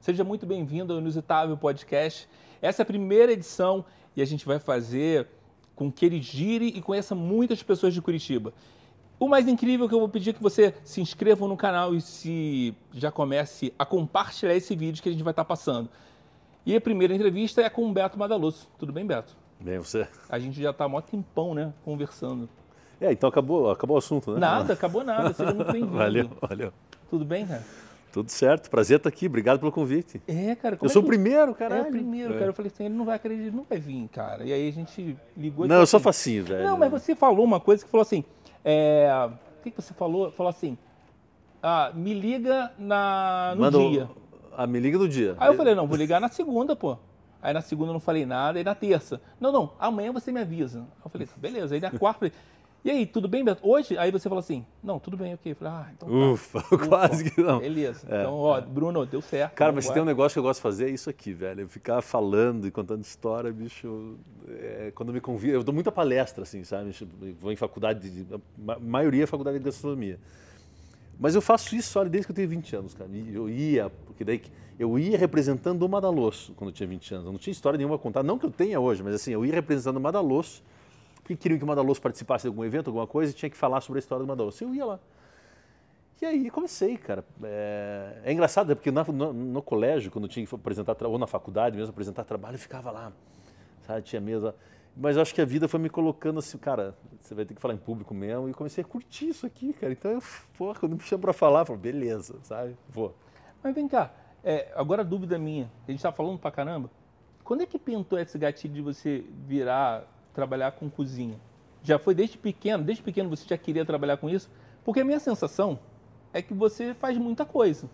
Seja muito bem-vindo ao Inusitável Podcast. Essa é a primeira edição e a gente vai fazer com que ele gire e conheça muitas pessoas de Curitiba. O mais incrível é que eu vou pedir que você se inscreva no canal e se já comece a compartilhar esse vídeo que a gente vai estar passando. E a primeira entrevista é com o Beto Madaloso. Tudo bem, Beto? Bem, você? A gente já está há mó tempão, né, conversando. É, então acabou, acabou o assunto, né? Nada, acabou nada. Seja muito bem-vindo. valeu, valeu. Tudo bem, cara? Tudo certo, prazer estar aqui, obrigado pelo convite. É, cara. eu é sou que... o primeiro, cara. É o primeiro, cara. Eu falei assim, ele não vai acreditar, não vai vir, cara. E aí a gente ligou Não, eu assim, sou facinho, velho. Não, mas você falou uma coisa que falou assim, é... o que, que você falou? Falou assim, ah, me liga na... no Manda o- dia. Ah, me liga do dia. Aí eu falei, não, vou ligar na segunda, pô. Aí na segunda eu não falei nada, aí na terça, não, não, amanhã você me avisa. Eu falei, tá, beleza. Aí na quarta, eu falei, e aí, tudo bem, Beto? Hoje? Aí você falou assim, não, tudo bem, ok. Eu falei, ah, então tá. Ufa, quase que não. Beleza. É, então, ó, Bruno, deu certo. Cara, mas se tem um negócio que eu gosto de fazer é isso aqui, velho. Eu ficar falando e contando história, bicho. é, quando me convida, eu dou muita palestra, assim, sabe? Eu Vou em faculdade, de, a ma- maioria é faculdade de gastronomia. Mas eu faço isso, olha, desde que eu tenho 20 anos, cara. E Eu ia, porque daí que- eu ia representando o Madalosso quando eu tinha 20 anos. Eu não tinha história nenhuma a contar, não que eu tenha hoje, mas assim, eu ia representando o Madalosso, porque queriam que o Madalosso participasse de algum evento, alguma coisa, e tinha que falar sobre a história do Madalosso. Eu ia lá. E aí comecei, cara. É, é engraçado, né? porque na- no, no colégio, quando tinha que apresentar, ou na faculdade mesmo, apresentar trabalho, eu ficava lá, sabe? Tinha mesa. Mas eu acho que a vida foi me colocando assim, cara, você vai ter que falar em público mesmo, e comecei a curtir isso aqui, cara. Então, eu, porra, quando me chamam pra falar, eu falo, beleza, sabe? Vou. Mas vem cá, é, agora a dúvida minha, a gente tá falando pra caramba, quando é que pintou esse gatilho de você virar, trabalhar com cozinha? Já foi desde pequeno, desde pequeno você já queria trabalhar com isso? Porque a minha sensação é que você faz muita coisa.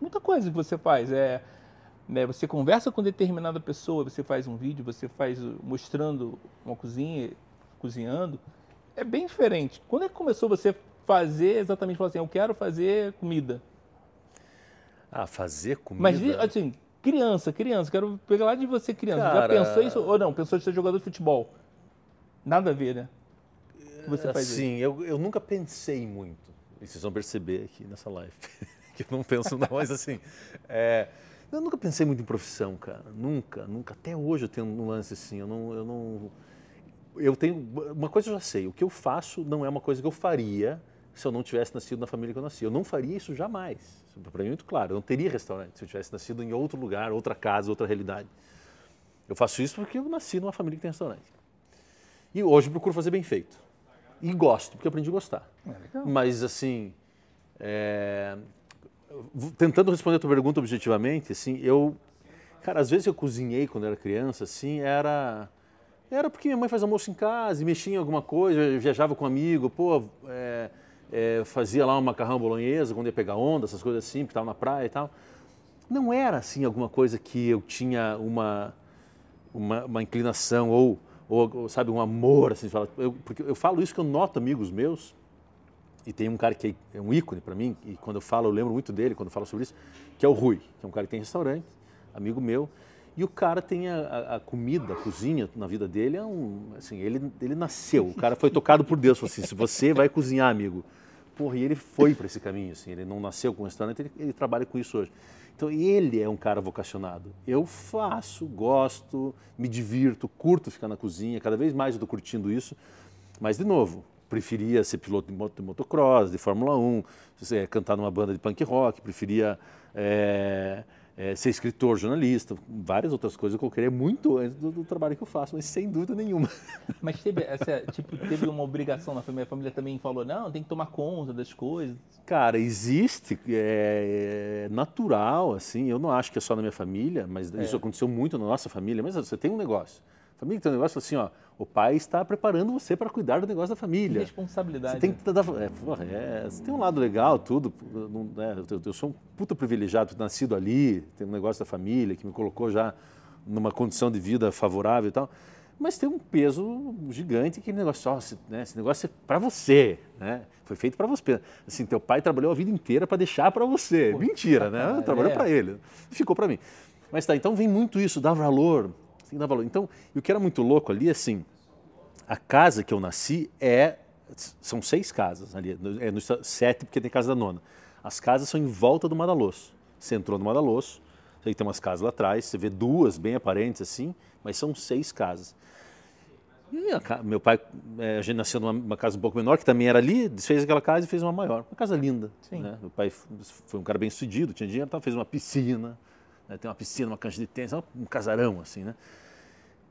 Muita coisa que você faz. É, né, você conversa com determinada pessoa, você faz um vídeo, você faz mostrando uma cozinha, cozinhando. É bem diferente. Quando é que começou você fazer exatamente, falar assim, eu quero fazer comida? Ah, fazer comida. Mas, assim, criança, criança, quero pegar lá de você criança. Cara- Já pensou isso? Ou não? Pensou de ser jogador de futebol? Nada a ver, né? Você faz. Assim, eu, eu nunca pensei muito. E vocês vão perceber aqui nessa live. que eu não penso não, mas assim... é, eu nunca pensei muito em profissão, cara. Nunca, nunca. Até hoje eu tenho um lance assim, eu não... Eu, não, eu tenho... Uma coisa eu já sei, o que eu faço não é uma coisa que eu faria se eu não tivesse nascido na família que eu nasci. Eu não faria isso jamais. Para mim é muito claro. Eu não teria restaurante se eu tivesse nascido em outro lugar, outra casa, outra realidade. Eu faço isso porque eu nasci numa família que tem restaurante. E hoje procuro fazer bem feito. E gosto, porque aprendi a gostar. É. Mas, assim, é, tentando responder a tua pergunta objetivamente, assim, eu... Cara, às vezes eu cozinhei quando era criança, assim, era... Era porque minha mãe faz almoço em casa e mexia em alguma coisa, viajava com um amigo, pô, é, é, fazia lá um macarrão bolonhesa quando ia pegar onda, essas coisas assim, porque estava na praia e tal. Não era, assim, alguma coisa que eu tinha uma uma, uma inclinação ou, ou, sabe, um amor, assim, eu, porque eu falo isso que eu noto amigos meus, e tem um cara que é um ícone para mim, e quando eu falo, eu lembro muito dele quando eu falo sobre isso, que é o Rui, que é um cara que tem restaurante, amigo meu, e o cara tem a, a- comida, a cozinha na vida dele, é um, assim, ele, ele nasceu, o cara foi tocado por Deus, falou assim, se você vai cozinhar, amigo, porra, e ele foi para esse caminho, assim, ele não nasceu com restaurante, ele, ele trabalha com isso hoje. Então, ele é um cara vocacionado. Eu faço, gosto, me divirto, curto ficar na cozinha, cada vez mais eu estou curtindo isso. Mas, de novo, preferia ser piloto de moto- de motocross, de Fórmula 1, eh, cantar numa banda de punk rock, preferia eh, eh, ser escritor, jornalista, várias outras coisas que eu queria muito antes do, do trabalho que eu faço, mas sem dúvida nenhuma. Mas teve, essa, tipo, teve uma obrigação na família. A família também falou, não, tem que tomar conta das coisas. Cara, existe, é, é natural, assim, eu não acho que é só na minha família, mas isso aconteceu muito na nossa família, mas você tem um negócio. Família tem um negócio assim, ó, o pai está preparando você para cuidar do negócio da Que família. responsabilidade. Você tem que dar, é, porra, é, você tem um lado legal, tudo. não- né, eu, eu sou um puta privilegiado, nascido ali, tem um negócio da família que me colocou já numa condição de vida favorável e tal. Mas tem um peso gigante que negócio, ó, esse, né, esse negócio é para você, né? Foi feito para você. Assim, teu pai trabalhou a vida inteira para deixar para você. Mentira, né? Trabalhou é. para ele. Ficou para mim. Mas tá, então vem muito isso, dá valor, assim, dá valor. Então, e o que era muito louco ali, assim, a casa que eu nasci é são seis casas ali, é no, sete porque tem casa da nona. As casas são em volta do Madalosso. Você entrou no Madalosso, Aí tem umas casas lá atrás, você vê duas bem aparentes assim, mas são seis casas. E a, meu pai, é, a gente nasceu numa casa um pouco menor, que também era ali, desfez aquela casa e fez uma maior. Uma casa linda. Né? Meu pai foi um cara bem sucedido, tinha dinheiro, então fez uma piscina, né? tem uma piscina, uma cancha de tênis, um casarão assim, né?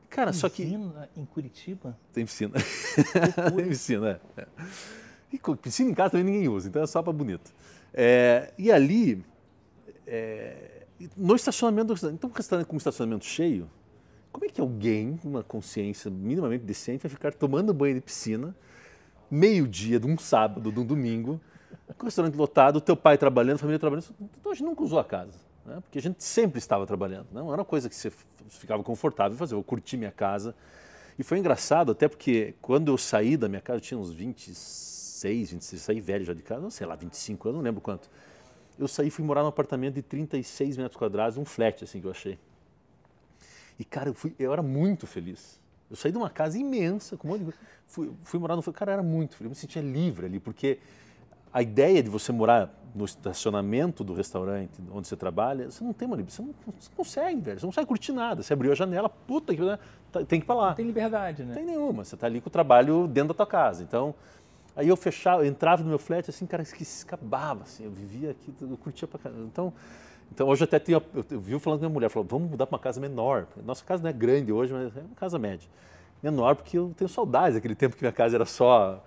Cara, só que. Piscina em Curitiba? Tem piscina. tem piscina, é. é. E piscina em casa também ninguém usa, então é só para bonito. É, e ali, é, no estacionamento, então um restaurante com um estacionamento cheio, como é que alguém, com uma consciência minimamente decente, vai ficar tomando banho de piscina, meio-dia de um sábado, de um domingo, com o restaurante lotado, teu pai trabalhando, a família trabalhando, então a gente nunca usou a casa né? porque a gente sempre estava trabalhando. Não era uma coisa que você ficava confortável fazer, eu curti minha casa. E foi engraçado, até porque quando eu saí da minha casa, eu tinha uns 26, 26, saí velho já de casa, não sei lá, 25 anos, não lembro quanto. Eu saí fui morar num apartamento de 36 metros quadrados, um flat assim que eu achei. E cara, eu, fui, eu era muito feliz. Eu saí de uma casa imensa, com um monte de. Fui, fui morar no. Cara, era muito feliz. Eu me sentia livre ali, porque a ideia de você morar no estacionamento do restaurante onde você trabalha, você não tem uma liberdade, você não, você não consegue, velho. Você não consegue curtir nada. Você abriu a janela, puta que né? tem que ir pra lá. Não tem liberdade, né? Não tem nenhuma. Você tá ali com o trabalho dentro da tua casa. Então, aí eu fechava, eu entrava no meu flat, assim, cara, que se acabava, assim. Eu vivia aqui, eu curtia pra caramba. Então, então hoje até tinha, eu vi falando com minha mulher, falou, vamos mudar para uma casa menor. Nossa casa não é grande hoje, mas é uma casa média. Menor porque eu tenho saudades daquele tempo que minha casa era só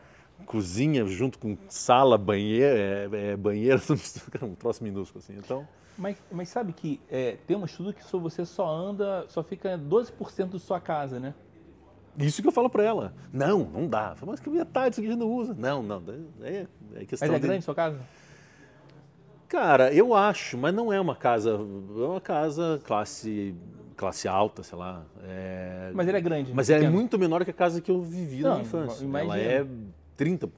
cozinha junto com sala, banheiro, é, é, banheiro, um troço minúsculo assim. Então, mas, mas sabe que é, tem um estudo que só você só anda, só fica 12% da sua casa, né? Isso que eu falo para ela. Não, não dá. Mas que metade disso aqui a gente não usa. Não, não. É, é questão mas é grande de... sua casa? Cara, eu acho, mas não é uma casa. É uma casa classe classe alta, sei lá. É... Mas ele é grande. Mas é muito menor que a casa que eu vivi não, na minha infância. Imagina. Ela é 30,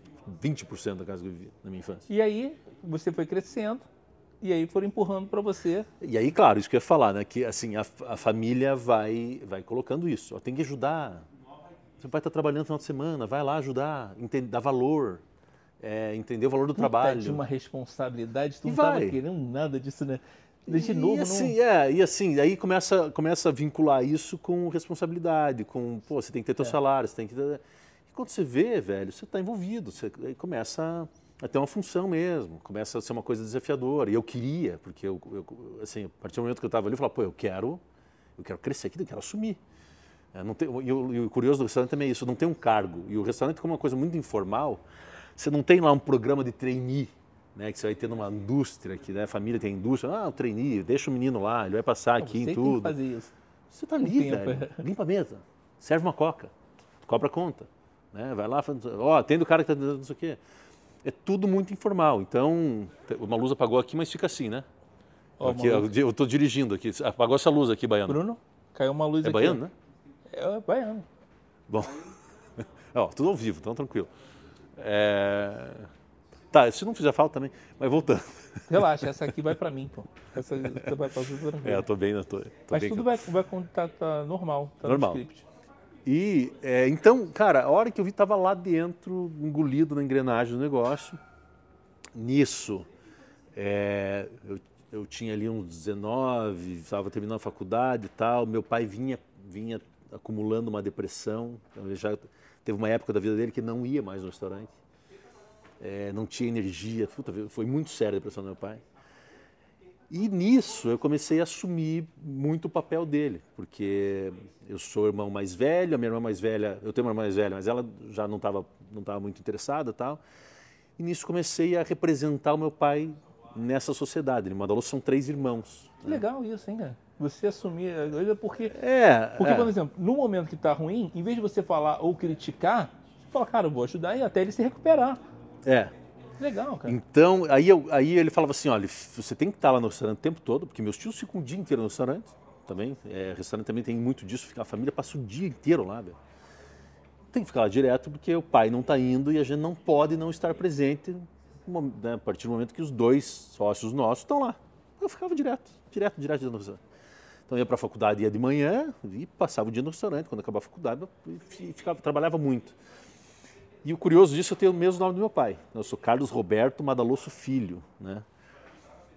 20% da casa que eu vivi na minha infância. E aí você foi crescendo e aí foram empurrando para você. E aí, claro, isso que eu ia falar, né? Que assim, a, a família vai, vai colocando isso. Ó, tem que ajudar. Seu pai está trabalhando no final de semana, vai lá ajudar, entende, dar valor, é, entender o valor do Puta trabalho. de uma responsabilidade, tu e não estava querendo nada disso, né? De novo, e assim, não... é, e assim, aí começa, começa a vincular isso com responsabilidade, com, pô, você tem que ter teu é. salário, você tem que ter... Quando você vê, velho, você está envolvido, você começa a ter uma função mesmo, começa a ser uma coisa desafiadora. E eu queria, porque eu, eu assim, a partir do momento que eu estava ali, eu falava, pô, eu quero, eu quero crescer aqui, eu quero assumir. É, não tem, e, o, curioso do restaurante também é isso, não tem um cargo. E o restaurante, como uma coisa muito informal, você não tem lá um programa de trainee, né, que você vai ter numa indústria, que né, a família tem indústria, ah, o trainee, deixa o menino lá, ele vai passar não, aqui em tudo. Tem que fazer isso. Você está ali, velho, limpa a mesa, serve uma coca, cobra conta. Né? Vai lá, ó, oh, tem o cara que está não sei o quê. É tudo muito informal. Então, uma luz apagou aqui, mas fica assim, né? Oh, aqui, eu estou dirigindo aqui. Apagou essa luz aqui, Baiano. Bruno, caiu uma luz é aqui. É Baiano, né? É Baiano. Bom, ó, tudo ao vivo, então tranquilo. É... Tá, se não fizer falta também, mas voltando. Relaxa, essa aqui vai para mim, pô. Essa vai para tudo. É, eu tô bem, eu tô, tô Mas bem tudo vai, vai tá, tá normal, tá normal. no script. E é, então, cara, a hora que eu vi estava lá dentro, engolido na engrenagem do negócio. Nisso, é, eu, eu tinha ali uns 19, estava terminando a faculdade e tal. Meu pai vinha, vinha acumulando uma depressão. Então ele já teve uma época da vida dele que não ia mais no restaurante. É, não tinha energia. Puta, foi muito séria a depressão do meu pai. E nisso eu comecei a assumir muito o papel dele, porque eu sou irmão mais velho, a minha irmã mais velha, eu tenho uma irmã mais velha, mas ela já não estava não tava muito interessada tal. E nisso comecei a representar o meu pai nessa sociedade. Em Madalô são três irmãos. Que né? legal isso, hein, cara? Você assumir a coisa porque. É. Porque, é. por exemplo, no momento que está ruim, em vez de você falar ou criticar, você fala, cara, eu vou ajudar e até ele se recuperar. É. Legal, cara. Então, aí, eu, aí ele falava assim, olha, você tem que estar lá no restaurante o tempo todo, porque meus tios ficam o dia inteiro no restaurante, também. É, restaurante também tem muito disso, a família passa o dia inteiro lá, velho. Tem que ficar lá direto, porque o pai não está indo e a gente não pode não estar presente né, a partir do momento que os dois sócios nossos estão lá. Eu ficava direto, direto, direto no restaurante. Então ia para a faculdade, ia de manhã e passava o dia no restaurante. Quando acabava a faculdade, ficava, trabalhava muito. E o curioso disso, eu tenho o mesmo nome do meu pai. Eu sou Carlos Roberto Madaloso Filho, né?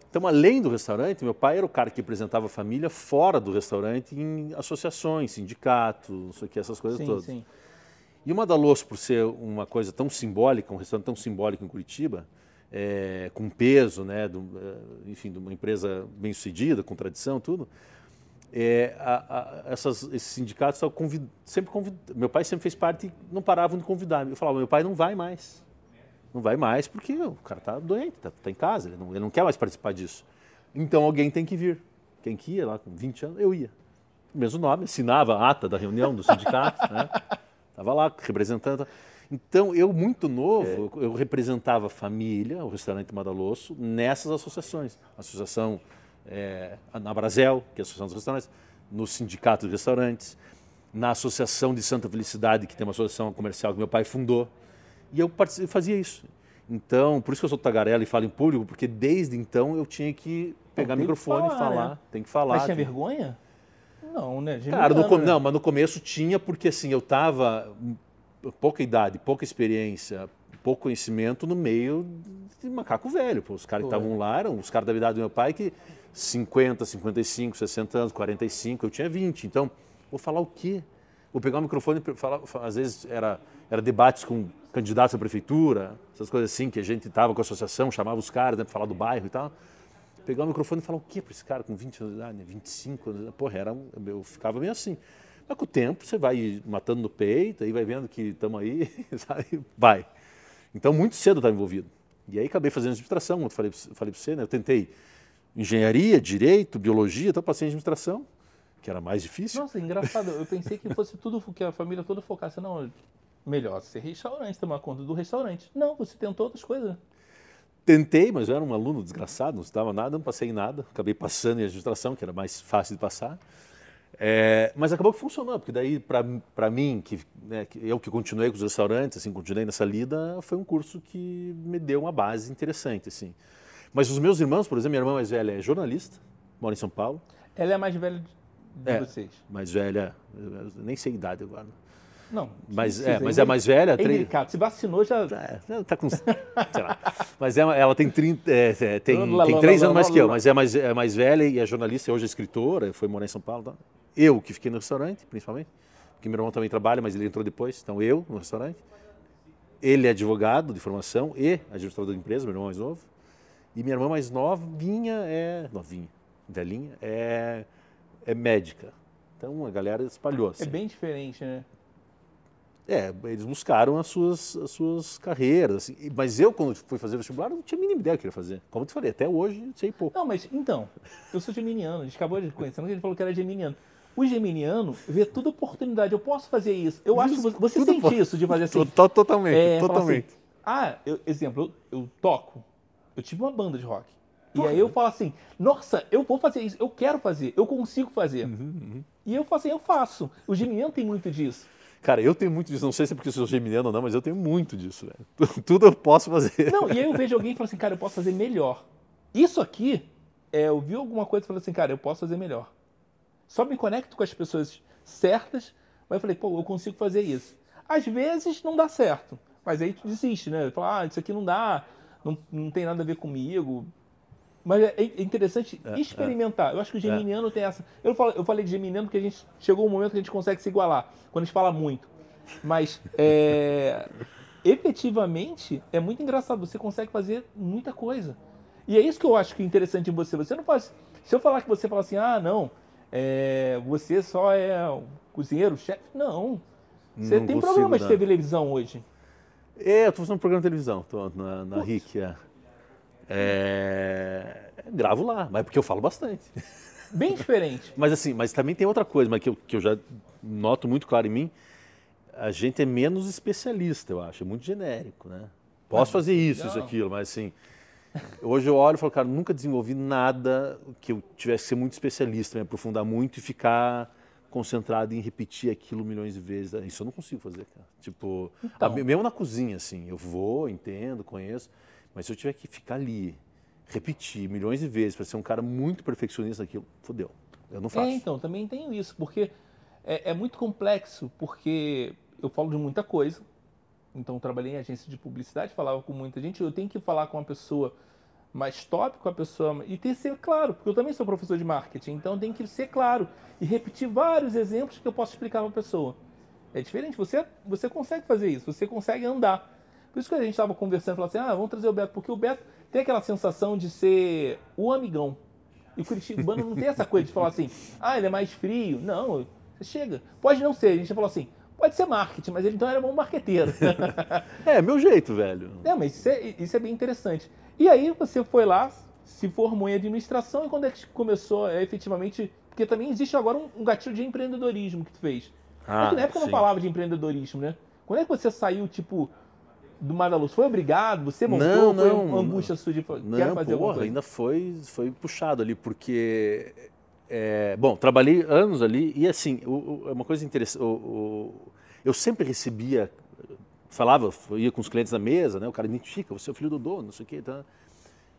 Então, além do restaurante, meu pai era o cara que representava a família fora do restaurante em associações, sindicatos, não sei o que, essas coisas sim, todas. sim. E o Madaloso, por ser uma coisa tão simbólica, um restaurante tão simbólico em Curitiba, é, com peso, né, do, é, enfim, de uma empresa bem sucedida, com tradição, tudo, é, a, a, essas, esses sindicatos convid, sempre convid, meu pai sempre fez parte e não paravam de convidar. Eu falava, meu pai não vai mais. Não vai mais porque o cara está doente, está tá em casa, ele não, ele não quer mais participar disso. Então alguém tem que vir. Quem que ia lá com 20 anos? Eu ia. Mesmo nome, assinava a ata da reunião do sindicato, né? Estava lá representando. Então, eu, muito novo, é. eu representava a família, o restaurante Madalosso, nessas associações. Associação é, na Brasel, que é a Associação dos Restaurantes, no Sindicato de Restaurantes, na Associação de Santa Felicidade, que tem uma associação comercial que meu pai fundou. E eu fazia isso. Então, por isso que eu sou tagarela e falo em público, porque desde então eu tinha que pegar o microfone e falar. Né? Tem que falar. Mas tinha tem... vergonha? Não, né? Cara, no, né? não, mas no começo tinha, porque assim, eu estava pouca idade, pouca experiência, pouco conhecimento no meio de macaco velho. Pô. Os caras que estavam lá eram os caras da idade do meu pai que 50, 55, 60 anos, 45, eu tinha 20. Então, vou falar o quê? Vou pegar o microfone e falar, às vezes era, era debates com candidatos à prefeitura, essas coisas assim, que a gente estava com a associação, chamava os caras né, para falar do bairro e tal pegar o microfone e falar o quê para esse cara com 20 anos de idade, 25 anos? Porra, era, eu ficava meio assim. Mas com o tempo você vai matando no peito, aí vai vendo que estamos aí, sabe? Vai. Então, muito cedo estava envolvido. E aí acabei fazendo administração, como eu falei, falei para você, né? Eu tentei engenharia, direito, biologia, então passei em administração, que era mais difícil. Nossa, engraçado. Eu pensei que fosse tudo, que a família toda focasse. Não, melhor ser restaurante, tomar conta do restaurante. Não, você tentou outras coisas. Tentei, mas eu era um aluno desgraçado, não estudava nada, não passei em nada. Acabei passando em administração, que era mais fácil de passar. É, mas acabou que funcionou, porque daí, para mim, que, né, que, eu que continuei com os restaurantes, assim, continuei nessa lida, foi um curso que me deu uma base interessante, assim. Mas os meus irmãos, por exemplo, minha irmã mais velha é jornalista, mora em São Paulo. Ela é a mais velha de, é, vocês? mais velha, nem sei a idade agora. Não. Mas, é, mas é mais velha. É se vacinou já. É, tá com. sei lá. Mas é, ela tem, 30, é, é, tem, tem três anos mais que eu, mas é mais, é mais velha e é jornalista, hoje é escritora, foi morar em São Paulo. Tá? Eu, que fiquei no restaurante, principalmente, porque meu irmão também trabalha, mas ele entrou depois, então eu no restaurante. Ele é advogado de formação e administrador de empresa, meu irmão mais novo. E minha irmã mais novinha é. Novinha, velhinha, é, é médica. Então a galera espalhou. Assim. É bem diferente, né? É, eles buscaram as suas, as suas carreiras. Assim. Mas eu, quando fui fazer vestibular, não tinha a mínima ideia do que ia fazer. Como eu te falei, até hoje sei pouco. Não, mas então, eu sou geminiano, a gente acabou de conhecer, ele falou que era geminiano. O geminiano vê tudo oportunidade. Eu posso fazer isso. Eu acho que você, você sente pode. isso de fazer assim. Totalmente, é, totalmente. Assim, ah, eu, exemplo, eu, eu, toco. Eu tive uma banda de rock. E aí eu falo assim, nossa, eu vou fazer isso, eu quero fazer, eu consigo fazer. Uhum, uhum. E eu falo assim, eu faço. O geminiano tem muito disso. Cara, eu tenho muito disso. Não sei se é porque eu sou geminiano ou não, mas eu tenho muito disso. Velho. Tudo eu posso fazer. Não, e aí eu vejo alguém e falo assim, cara, eu posso fazer melhor. Isso aqui, é, eu vi alguma coisa e falei assim, cara, eu posso fazer melhor. Só me conecto com as pessoas certas, mas eu falei, pô, eu consigo fazer isso. Às vezes não dá certo, mas aí tu desiste, né? Fala, ah, isso aqui não dá, não, não tem nada a ver comigo. Mas é, é interessante é, experimentar. É. Eu acho que o geminiano tem essa. Eu, falo, eu falei de geminiano porque a gente chegou um momento que a gente consegue se igualar, quando a gente fala muito. Mas é, efetivamente é muito engraçado. Você consegue fazer muita coisa. E é isso que eu acho que é interessante em você. Você não pode. Se eu falar que você fala assim, ah, não, é, você só é um cozinheiro, chefe. Não. Você não tem problema de televisão hoje. É, eu estou fazendo um programa de televisão, estou na, na RIC. É. É, gravo lá, mas porque eu falo bastante. Bem diferente. mas assim, mas também tem outra coisa, mas que eu, que eu já noto muito claro em mim. A gente é menos especialista, eu acho, é muito genérico, né? Posso ah, fazer isso, não. isso, aquilo, mas assim, hoje eu olho e falo, cara, nunca desenvolvi nada que eu tivesse que ser muito especialista, me aprofundar muito e ficar concentrado em repetir aquilo milhões de vezes. Isso eu não consigo fazer, cara. Tipo, então. a, mesmo na cozinha, assim, eu vou, entendo, conheço. Mas se eu tiver que ficar ali, repetir milhões de vezes para ser um cara muito perfeccionista naquilo, fodeu. Eu não faço. É, então, também tenho isso, porque é, é, muito complexo, porque eu falo de muita coisa. Então, trabalhei em agência de publicidade, falava com muita gente. Eu tenho que falar com uma pessoa mais top com a pessoa. E tem que ser claro, porque eu também sou professor de marketing, então tem que ser claro e repetir vários exemplos que eu posso explicar para a pessoa. É diferente, você, você consegue fazer isso, você consegue andar. Por isso que a gente estava conversando, falando assim, ah, vamos trazer o Beto, porque o Beto tem aquela sensação de ser o amigão. E o Curitibano não tem essa coisa de falar assim, ah, ele é mais frio. Não, você chega. Pode não ser, a gente falou assim, pode ser marketing, mas ele então era bom marqueteiro. é, meu jeito, velho. É, mas isso é, isso é bem interessante. E aí você foi lá, se formou em administração e quando é que começou é, efetivamente. Porque também existe agora um, um gatilho de empreendedorismo que tu fez. Ah, é que na época sim. não falava de empreendedorismo, né? Quando é que você saiu, tipo, do Mar da Luz? Foi obrigado? Você montou? Não, foi não. uma angústia sua de não, fazer porra, ainda foi, foi puxado ali, porque... É, bom, trabalhei anos ali e assim, o, o, uma coisa interessante, o, eu sempre recebia, falava, ia com os clientes na mesa, né, o cara identifica, você é o filho do dono, não sei o quê, tá?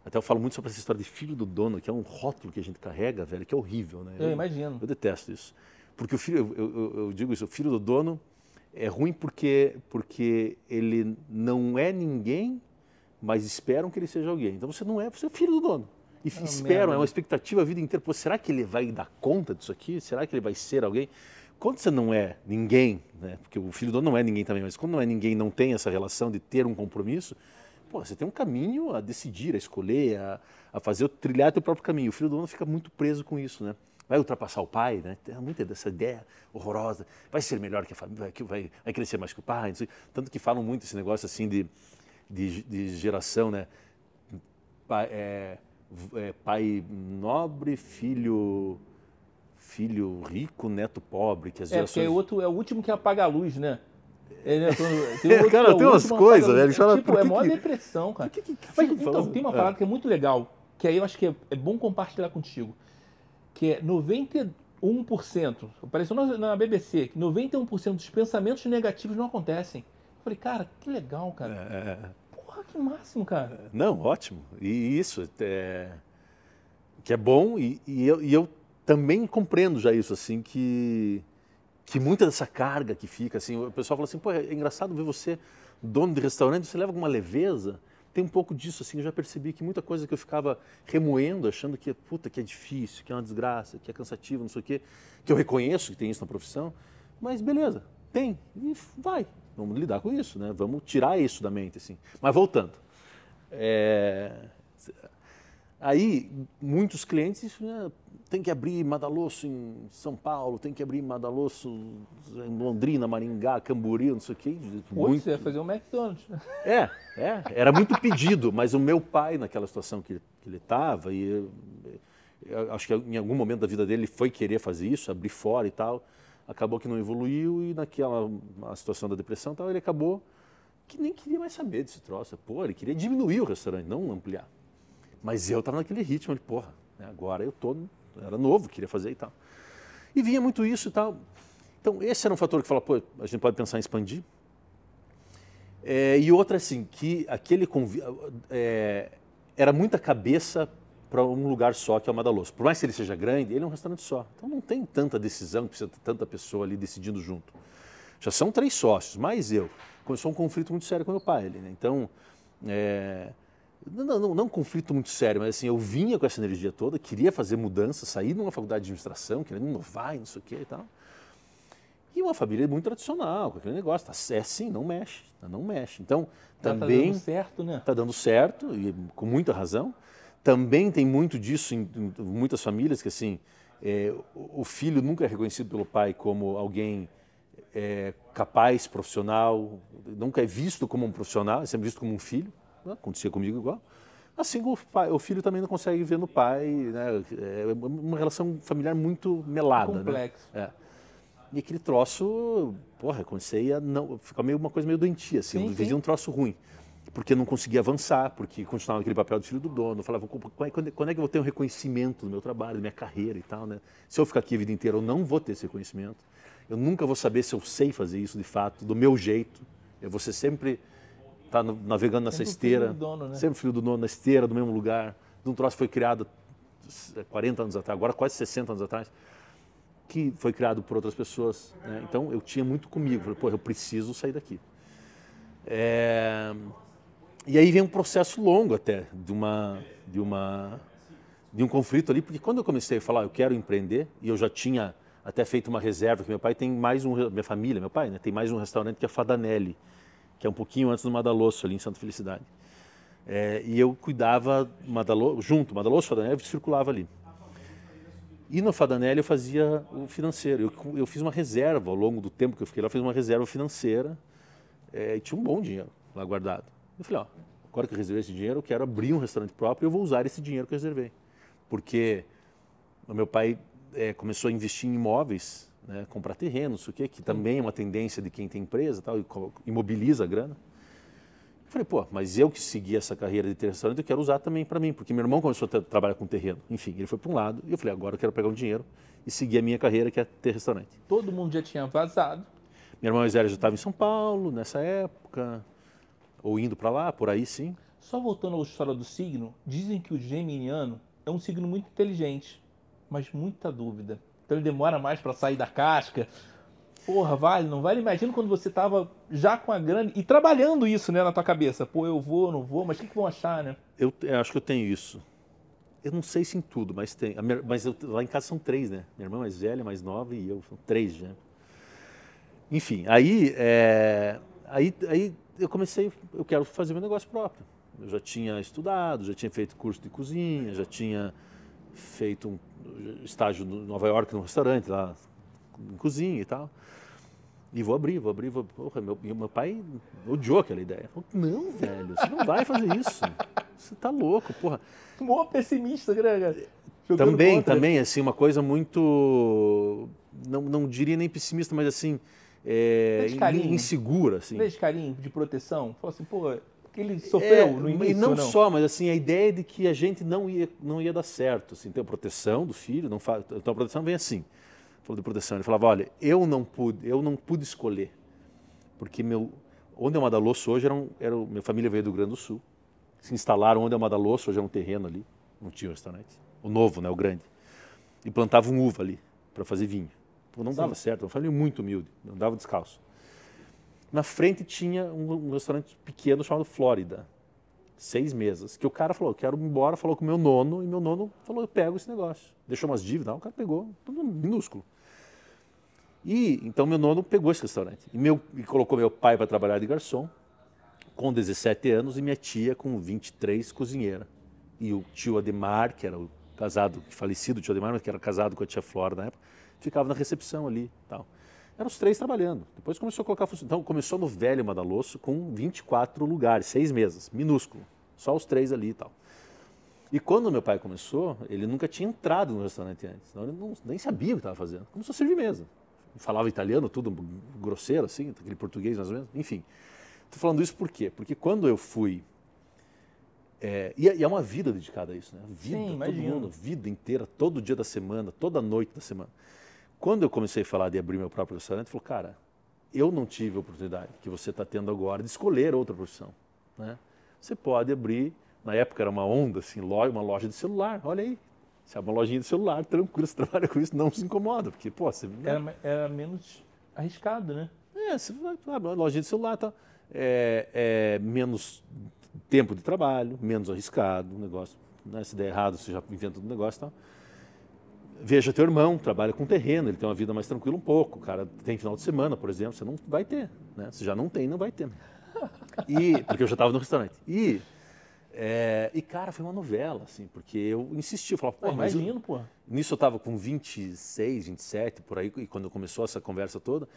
Até eu falo muito sobre essa história de filho do dono, que é um rótulo que a gente carrega, velho, que é horrível, né? Eu, eu imagino. Eu detesto isso. Porque o filho, eu, eu, eu, digo isso, o filho do dono é ruim porque, porque ele não é ninguém, mas esperam que ele seja alguém. Então você não é, você é filho do dono. E é esperam, é uma expectativa a vida inteira. Pô, será que ele vai dar conta disso aqui? Será que ele vai ser alguém? Quando você não é ninguém, né? porque o filho do dono não é ninguém também, mas quando não é ninguém, não tem essa relação de ter um compromisso, pô, você tem um caminho a decidir, a escolher, a, a fazer, trilhar teu próprio caminho. O filho do dono fica muito preso com isso, né? Vai ultrapassar o pai, né? Tem muita dessa ideia horrorosa. Vai ser melhor que a família, vai, vai crescer mais que o pai. Tanto que falam muito esse negócio assim de, de, de geração, né? Pai, é, é, pai nobre, filho filho rico, neto pobre, que as é, gerações... É, outro, é o último que apaga a luz, né? É, né? Tem é, cara, é tem umas coisas, velho. É, tipo, é maior que... depressão, cara. Que, que, Mas, então, tem uma parada que é muito legal, que aí eu acho que é, é bom compartilhar contigo que é 91%, apareceu na BBC, que 91% dos pensamentos negativos não acontecem. Eu falei, cara, que legal, cara. É... é. Porra, que máximo, cara. Não, ótimo. E isso, é... que é bom, e, e, eu, e eu também compreendo já isso, assim, que, que muita dessa carga que fica, assim, o pessoal fala assim, pô, é engraçado ver você, dono de restaurante, você leva alguma leveza tem um pouco disso, assim, eu já percebi que muita coisa que eu ficava remoendo, achando que, puta, que é difícil, que é uma desgraça, que é cansativo, não sei o quê, que eu reconheço que tem isso na profissão, mas beleza, tem, e vai, vamos lidar com isso, né? Vamos tirar isso da mente, assim. Mas voltando, é... aí muitos clientes, né, tem que abrir Madalosso em São Paulo, tem que abrir Madalosso em Londrina, Maringá, Camboriú, não sei o quê. Muito... Você ia fazer um McDonald's. É, é, era muito pedido, mas o meu pai, naquela situação que, que ele estava, e eu, eu, acho que em algum momento da vida dele ele foi querer fazer isso, abrir fora e tal, acabou que não evoluiu e naquela a situação da depressão tal, ele acabou que nem queria mais saber desse troço. Pô, ele queria diminuir o restaurante, não ampliar. Mas eu estava naquele ritmo, de porra, né, agora eu estou era novo, queria fazer e tal. E vinha muito isso e tal. Então, esse era um fator que fala, pô, a gente pode pensar em expandir. É, e outra, assim, que aquele convi... É, era muita cabeça para um lugar só, que é o Madaloso. Por mais que ele seja grande, ele é um restaurante só. Então não tem tanta decisão, precisa ter tanta pessoa ali decidindo junto. Já são três sócios, mais eu. Começou um conflito muito sério com meu pai. Ele, né? Então, é, não, não, não, um conflito muito sério, mas assim, eu vinha com essa energia toda, queria fazer mudança, sair de uma faculdade de administração, querendo inovar e não sei o que e tal. E uma família muito tradicional, com aquele negócio, tá, é assim, não mexe, tá, não mexe. Então, também... Tá dando certo, né? Tá dando certo, e com muita razão. Também tem muito disso em, em muitas famílias, que assim, é, o filho nunca é reconhecido pelo pai como alguém é, capaz, profissional, nunca é visto como um profissional, é sempre visto como um filho acontecia comigo igual. Assim o, pai, o filho também não consegue ver no pai, né? É uma relação familiar muito melada. Né? Complexo. Né? É. E aquele troço, porra, comecei a não, ficar meio uma coisa meio doentia, assim, sim, vivia um troço ruim. Porque não conseguia avançar, porque continuava aquele papel de filho do dono. Eu falava, quando, quando é que eu vou ter um reconhecimento do meu trabalho, da minha carreira e tal, né? Se eu ficar aqui a vida inteira, eu não vou ter esse reconhecimento. Eu nunca vou saber se eu sei fazer isso de fato, do meu jeito. Eu vou ser sempre está navegando nessa sempre esteira. Filho dono, né? Sempre filho do dono, na esteira, do mesmo lugar. De um troço que foi criado 40 anos atrás, agora quase 60 anos atrás, que foi criado por outras pessoas. Né? Então eu tinha muito comigo. Falei, pô, eu preciso sair daqui. É... e aí vem um processo longo até de uma de uma de um conflito ali, porque quando eu comecei a falar, eu quero empreender, e eu já tinha até feito uma reserva, que meu pai tem mais um, minha família, meu pai, né, tem mais um restaurante que é a Fadanelli, que é um pouquinho antes do Madalosso, ali em Santa Felicidade. É, e eu cuidava Madalo, junto, Madalosso, Fadanelli, circulava ali. E no Fadanelli eu fazia o financeiro. Eu, eu, fiz uma reserva ao longo do tempo que eu fiquei lá, eu fiz uma reserva financeira é, e tinha um bom dinheiro lá guardado. Eu falei, ó, agora que eu reservei esse dinheiro, eu quero abrir um restaurante próprio e eu vou usar esse dinheiro que eu reservei. Porque o meu pai é, começou a investir em imóveis, né, comprar terrenos, o que, que também é uma tendência de quem tem empresa tal, e imobiliza a grana. Eu falei, pô, mas eu que segui essa carreira de restaurante, eu quero usar também para mim, porque meu irmão começou a trabalhar com terreno. Enfim, ele foi para um lado e eu falei, agora eu quero pegar um dinheiro e seguir a minha carreira, que é ter restaurante. Todo mundo já tinha vazado. Minha irmã mais velha já estava em São Paulo nessa época, ou indo para lá, por aí sim. Só voltando à história do signo, dizem que o geminiano é um signo muito inteligente, mas muita dúvida. Então ele demora mais para sair da casca. Porra, vale, não vale? Imagina quando você tava já com a grana e trabalhando isso, né, na tua cabeça. Pô, eu vou, não vou, mas o que, que vão achar, né? Eu, eu, acho que eu tenho isso. Eu não sei se em tudo, mas tem. Mas eu, lá em casa são três, né? Minha irmã mais velha, mais nova e eu. São três já. Enfim, aí, é, aí, aí eu comecei, eu quero fazer meu negócio próprio. Eu já tinha estudado, já tinha feito curso de cozinha, já tinha feito um estágio em Nova York num restaurante lá em cozinha e tal. E vou abrir, vou abrir, vou. Porra, meu, meu pai odiou aquela ideia. Falou, não, velho, você não vai fazer isso. Você tá louco, porra. Mó pessimista, Grega. Também, contra. também, assim, uma coisa muito. Não, não diria nem pessimista, mas assim. É, insegura, assim. Vê carinho de proteção. Falou assim, pô, que ele sofreu é, no início. E não, não, só, mas assim, a ideia de que a gente não ia, não ia dar certo. Assim, tem a proteção do filho, não faz, então a proteção vem assim. Falou de proteção, ele falava, olha, eu não pude, eu não pude escolher. Porque meu, onde é o Madalosso hoje era, um, era minha família veio do Rio Grande do Sul. Se instalaram onde é o Madalosso, hoje é um terreno ali, não tinha um restaurante. O novo, né, o grande. E plantavam uva ali para fazer vinho. Não Sim. dava certo, uma família muito humilde, não dava descalço. Na frente tinha um, um restaurante pequeno chamado Flórida, seis mesas, que o cara falou, quero ir embora, falou com meu nono, e meu nono falou, eu pego esse negócio. Deixou umas dívidas, o cara pegou, tudo minúsculo. E então meu nono pegou esse restaurante e, meu, e colocou meu pai para trabalhar de garçom, com 17 anos, e minha tia com 23, cozinheira. E o tio Ademar, que era o casado, falecido tio Ademar, mas que era casado com a tia Flora na época, ficava na recepção ali tal. Eram os três trabalhando. Depois começou a colocar Então começou no velho Madalosso com 24 lugares, seis mesas, minúsculo. Só os três ali e tal. E quando meu pai começou, ele nunca tinha entrado no restaurante antes. Então ele não, nem sabia o que estava fazendo. Começou a servir mesa. Falava italiano, tudo grosseiro, assim, aquele português mais ou menos. Enfim. Estou falando isso por quê? Porque quando eu fui. É, e, é, e, é, uma vida dedicada a isso, né? Vida, Sim, todo mundo, vida inteira, todo dia da semana, toda noite da semana. Quando eu comecei a falar de abrir meu próprio restaurante, falou, cara, eu não tive a oportunidade que você está tendo agora de escolher outra profissão. Né? Você pode abrir, na época era uma onda, assim, uma loja de celular, olha aí. Você abre uma lojinha de celular, tranquilo, você trabalha com isso, não se incomoda, porque, pô, você... Era, era menos arriscado, né? É, você abre uma lojinha de celular, tá? É, é, menos tempo de trabalho, menos arriscado, o negócio, né? se der errado, você já inventa um negócio e tal. Veja teu irmão, trabalha com terreno, ele tem uma vida mais tranquila um pouco. O cara tem final de semana, por exemplo, você não vai ter. Né? Você já não tem, não vai ter. E, porque eu já estava no restaurante. E, é, e, cara, foi uma novela, assim, porque eu insisti, eu falava, pô, mas imagino, pô. Nisso eu estava com 26, 27, por aí, e quando começou essa conversa toda.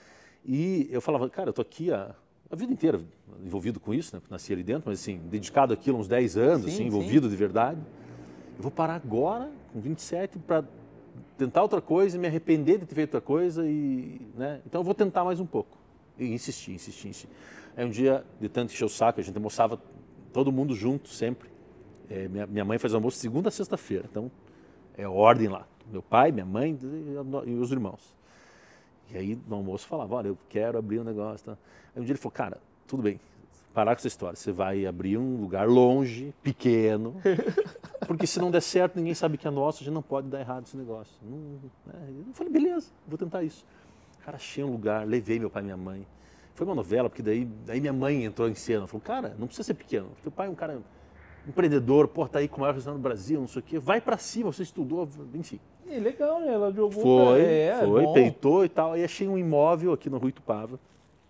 E eu falava, cara, eu tô aqui a, a vida inteira envolvido com isso, né? Nasci ali dentro, mas assim, dedicado aquilo uns 10 anos, sim, assim, envolvido sim. de verdade. Eu vou parar agora, com 27, para tentar outra coisa me arrepender de ter feito outra coisa e, né? Então eu vou tentar mais um pouco. E insisti, insisti, insisti. Aí um dia, de tanto encher o saco, a gente almoçava todo mundo junto, sempre. É, minha, minha mãe faz almoço segunda a sexta-feira, então é ordem lá. Meu pai, minha mãe e, os irmãos. E aí no almoço falava, olha, eu quero abrir um negócio. Tá? Aí um dia ele falou, cara, tudo bem, parar com essa história. Você vai abrir um lugar longe, pequeno, porque se não der certo, ninguém sabe que é nosso, a gente não pode dar errado esse negócio. Não, né? Eu falei, beleza, vou tentar isso. Cara, achei um lugar, levei meu pai e minha mãe. Foi uma novela, porque daí, daí minha mãe entrou em cena. Falou, cara, não precisa ser pequeno. Teu pai é um cara empreendedor, pô, tá aí com o maior restaurante do Brasil, não sei o quê. Vai para cima, você estudou, enfim. É legal, né? Ela jogou. Foi, é, foi, bom. peitou e tal. Aí achei um imóvel aqui no Rui Tupava,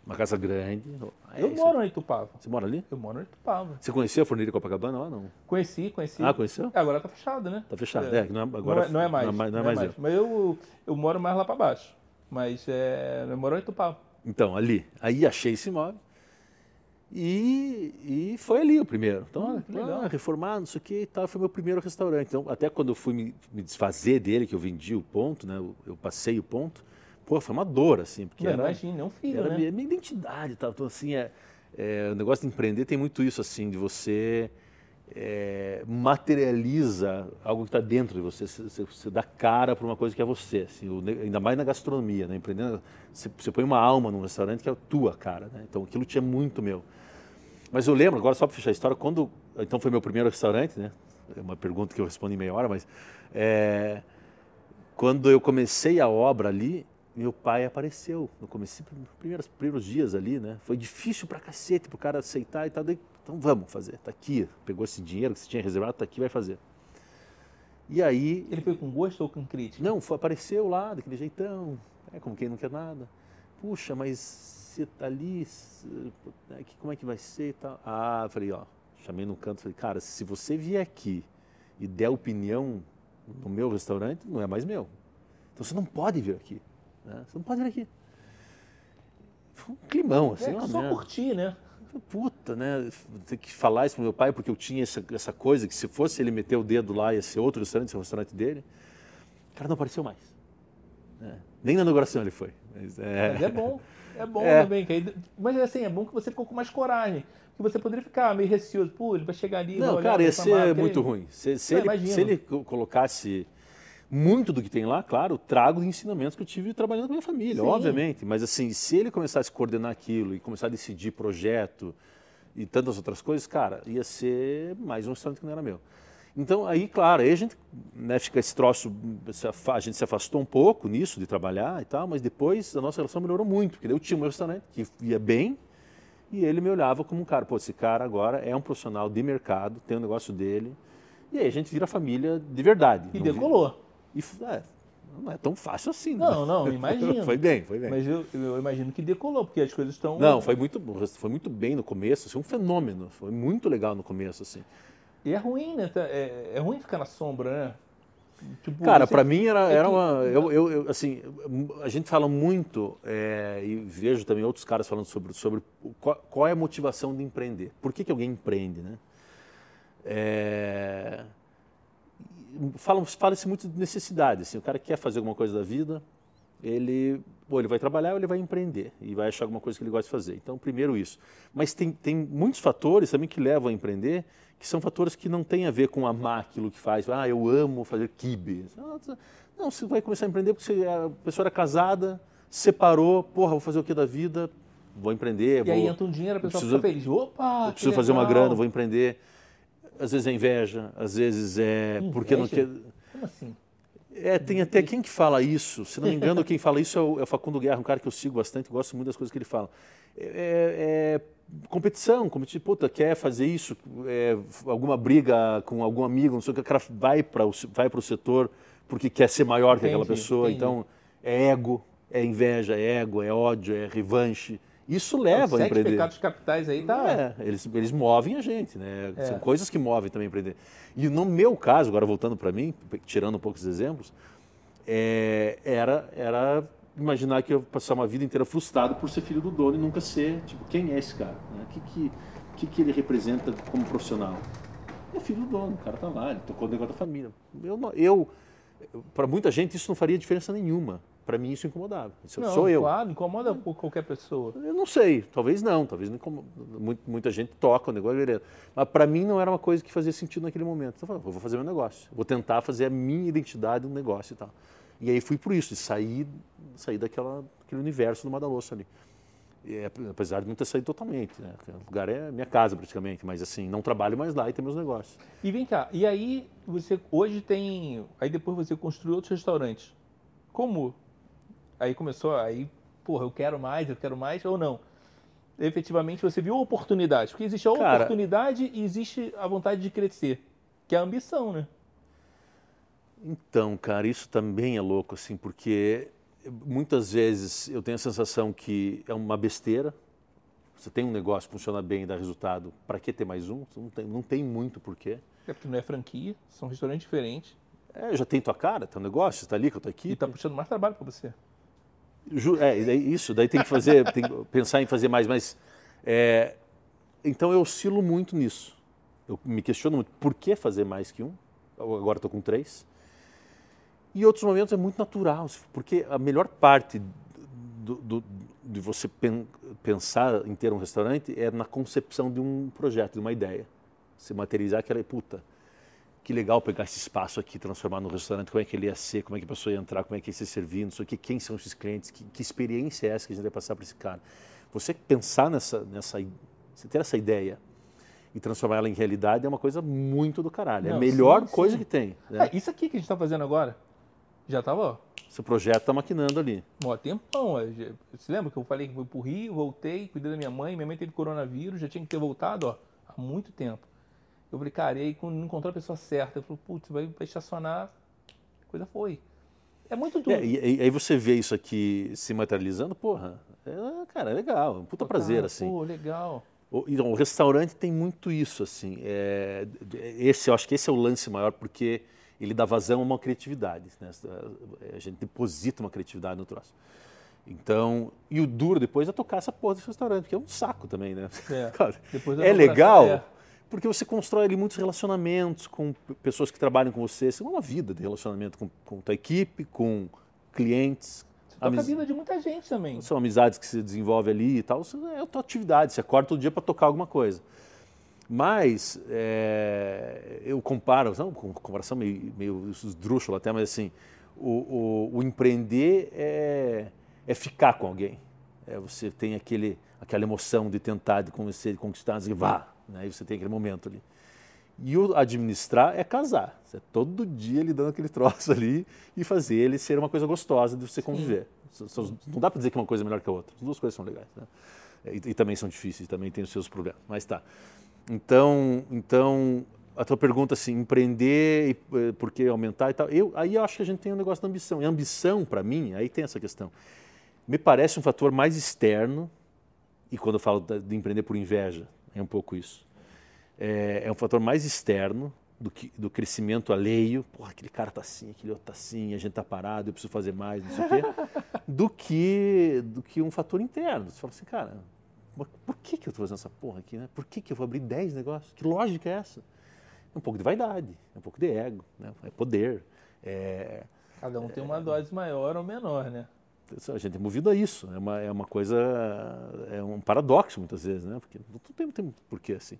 uma casa grande. Aí, Eu moro em Itupava. Você mora ali? Eu moro em Itupava. Você conhecia a Forneira Copacabana lá, não? Conheci, conheci. Ah, conheceu? Agora tá fechado, né? Tá fechado. É. É, não é- agora não, é, não é mais. Não é mais, não é mais eu. Mas eu, eu moro mais lá para baixo. Mas é, eu moro em Itupava. Então, ali. Aí achei esse imóvel. E, e foi ali o primeiro. Então, Olha, que legal. ah, reformado, não sei o que e tal. Foi meu primeiro restaurante. Então, até quando eu fui me, me desfazer dele, que eu vendi o ponto, né? Eu, eu passei o ponto. Pô, foi uma dor, assim. Porque Não, era, imagina, é um filho, era né? minha, minha identidade tal. Então, assim, é, é, o negócio de empreender tem muito isso, assim, de você é, materializa algo que está dentro de você. Você, você- dá cara para uma coisa que é você. assim, o ainda mais na gastronomia, né? Empreendendo, você, você põe uma alma num restaurante que é a tua cara, né? Então, aquilo tinha muito meu. Mas eu lembro, agora só para fechar a história, quando. Então, foi meu primeiro restaurante, né? É uma pergunta que eu respondo em meia hora, mas. é, quando eu comecei a obra ali, meu pai apareceu. Eu comecei nos primeiros, primeiros dias ali, né? Foi difícil pra cacete pro cara aceitar e tal. daí, Então vamos fazer, tá aqui. Pegou esse dinheiro que você tinha reservado, tá aqui, vai fazer. E aí, Ele foi com gosto ou com crítica? não, foi, apareceu lá, daquele jeitão, é como quem não quer nada. Puxa, mas você tá ali, é que- como é que vai ser e tal? Ah, falei, ó, chamei no canto, falei, cara, se você vier aqui e der opinião no meu restaurante, não é mais meu. Então você não pode vir aqui, né? Você não pode vir aqui. Foi um climão, assim, É, só merda. curtir, né? Puta, né? Ter que falar isso pro meu pai, porque eu tinha essa, essa coisa que se fosse ele meter o dedo lá, ia ser outro restaurante, ser o restaurante dele. O cara não apareceu mais. né? Nem na inauguração ele foi. Mas é, Mas é bom. É bom É. também. Que aí, mas assim, é bom que você ficou com mais coragem. Que você poderia ficar meio receoso. Pô, ele vai chegar ali. vai Não, olhar, cara, vai ia ser muito ele- ruim. Se, se ele, se ele co- colocasse muito do que tem lá, claro, trago de ensinamentos que eu tive trabalhando com a minha família, Sim. obviamente. Mas assim, se ele começasse a coordenar aquilo e começar a decidir projeto e tantas outras coisas, cara, ia ser mais um restaurante que não era meu. Então, aí, claro, aí a gente né, fica esse troço, a gente se afastou um pouco nisso, de trabalhar e tal, mas depois a nossa relação melhorou muito, porque eu tinha meu restaurante, que ia bem, e ele me olhava como um cara, pô, esse cara agora é um profissional de mercado, tem um negócio dele, e aí a gente vira família de verdade. E decolou. E, é, não é tão fácil assim, né? Não, não, imagino. foi bem, foi bem. Mas eu, eu imagino que decolou, porque as coisas estão. Não, foi muito, foi muito bem no começo, assim, um fenômeno, foi muito legal no começo, assim. E é ruim, né? Tá- É, é ruim ficar na sombra, né? Tipo, Cara, para mim era, é era uma. Eu, eu- eu, assim, a gente fala muito, é, e vejo também outros caras falando sobre, sobre qual, qual é a motivação de empreender. Por que, que alguém empreende, né? É, Fala-se muito de necessidade. Assim, o cara quer fazer alguma coisa da vida, ele, ou ele vai trabalhar ou ele vai empreender e vai achar alguma coisa que ele gosta de fazer. Então, primeiro isso. Mas tem, tem muitos fatores também que levam a empreender, que são fatores que não têm a ver com amar aquilo que faz. Ah, eu amo fazer kibe. Não, você vai começar a empreender porque você, a pessoa era casada, separou, porra, vou fazer o que da vida? Vou empreender. E vou, aí entra um dinheiro, a pessoa preciso- fica feliz. Opa! preciso fazer uma grana, vou empreender. Às vezes é inveja, às vezes é porque não quer. Inveja? Como assim? É, tem até quem que fala isso. Se não me engano, quem fala isso é o, é o Facundo Guerra, um cara que eu sigo bastante, gosto muito das coisas que ele fala. É, é competição, competição, puta, quer fazer isso, é, alguma briga com algum amigo, não sei o que, o cara vai para o, vai o setor porque quer ser maior que aquela Entendi, pessoa. entendi. Então, é ego, é inveja, é ego, é ódio, é revanche. Isso leva a empreender. pecados capitais aí tá. É, eles, eles movem a gente, né? É. São coisas que movem também empreender. E no meu caso, agora voltando para mim, tirando um pouco os exemplos, é, era, era imaginar que eu passar uma vida inteira frustrado por ser filho do dono e nunca ser, tipo, quem é esse cara? né? O que, que, que, que ele representa como profissional? É filho do dono, o cara tá lá, ele tocou o negócio da família. Eu, eu para muita gente isso não faria diferença nenhuma. Para mim isso incomodava. Isso Não, sou eu. Claro, incomoda qualquer pessoa. Eu não sei, talvez não, talvez não incomo- muito- muita gente toca o negócio, beleza. mas para mim não era uma coisa que fazia sentido naquele momento. Então, eu falei, eu vou fazer meu negócio, vou tentar fazer a minha identidade no negócio e tal. E aí fui por isso, e saí, saí daquela, daquele universo do Madalosso ali. E, é, apesar de não ter saído totalmente, né? o lugar é minha casa praticamente, mas assim, não trabalho mais lá e tenho meus negócios. E vem cá, e aí você hoje tem. Aí depois você construiu outros restaurantes. Como? Aí começou, aí, porra, eu quero mais, eu quero mais, ou não? efetivamente você viu oportunidade? Porque existe a Cara- oportunidade e existe a vontade de crescer, que é a ambição, né? Então, cara, isso também é louco, assim, porque muitas vezes eu tenho a sensação que é uma besteira. Você tem um negócio, funciona bem e dá resultado, para que ter mais um? Não tem, não tem muito porquê. É porque não é franquia, são restaurantes diferentes É, já tem tua cara, teu negócio, está ali com a tua e equipe. tá puxando mais trabalho para você. É, daí isso, daí tem que fazer, tem que pensar em fazer mais, mas é, então eu oscilo muito nisso. Eu me questiono muito, por que fazer mais que um? Agora estou com três. E outros momentos é muito natural, porque a melhor parte do, do- de você pen- pensar em ter um restaurante é na concepção de um projeto, de uma ideia. Você materializar aquela, puta, que legal pegar esse espaço aqui, transformar num restaurante, como é que ele ia ser, como é que a pessoa ia entrar, como é que ia se servir, não sei o que, quem são esses clientes, que, que experiência é essa que a gente vai passar para esse cara. Você pensar nessa, nessa, você ter essa ideia e transformar ela em realidade é uma coisa muito do caralho. é a Não, melhor sim, coisa sim. que tem. Né? É, isso aqui que a gente tá fazendo agora, já tava, ó, Seu projeto está maquinando ali. Mó tempão. Já- Você lembra que eu falei que fui pro Rio, voltei, cuidei da minha mãe, minha mãe teve coronavírus, já tinha que ter voltado, ó, há muito tempo. Eu cara, e quando não encontrou a pessoa certa, eu falei, putz, vai, vai estacionar, a coisa foi. É muito tudo. É, e, e aí você vê isso aqui se materializando, porra, é, cara, é legal, é um puta prazer, assim. Pô, legal. O, então, o restaurante tem muito isso, assim. é, esse, eu acho que esse é o lance maior, porque ele dá vazão a uma criatividade. Né? A gente deposita uma criatividade no troço. Então, e o duro depois é tocar essa porra desse restaurante, que é um saco também, né? É, Cara, é legal, é. Porque você constrói ali muitos relacionamentos com pessoas que trabalham com você. Você tem uma vida de relacionamento com, com tua equipe, com clientes. Você toca a vida de muita gente também. são amizades que se desenvolve ali e tal, isso é a tua atividade, você acorda todo dia para tocar alguma coisa. Mas é, eu comparo, não, com comparação meio, meio esdrúxula até, mas assim, o, o, o empreender é, é ficar com alguém. É, você tem aquele, aquela emoção de tentar, de convencer, de conquistar, e vá, né? e você tem aquele momento ali. E o administrar é casar. Você é todo dia lidando aquele troço ali e fazer ele ser uma coisa gostosa de você conviver. São- Não dá para dizer que uma coisa é melhor que a outra. As duas coisas são legais. Né? E, e também são difíceis, também têm os seus problemas. Mas tá. Então, então a tua pergunta assim, empreender e eh, por que aumentar e tal. Eu, aí eu acho que a gente tem um negócio da ambição. E ambição, para mim, aí tem essa questão. Me parece um fator mais externo, e quando eu falo de empreender por inveja, é um pouco isso é, é um fator mais externo do, que, do crescimento alheio. Porra, aquele cara tá assim, aquele outro tá assim, a gente tá parado, eu preciso fazer mais, não sei o quê. do, que, do que um fator interno. Você fala assim, cara, por que, que eu tô fazendo essa porra aqui, né? Por que, que eu vou abrir 10 negócios? Que lógica é essa? É um pouco de vaidade, é um pouco de ego, né? é poder. É, Cada um tem uma dose maior ou menor, né? A gente é movido a isso. É uma, é uma coisa, é um paradoxo muitas vezes, né? Porque não tem, tem porquê assim.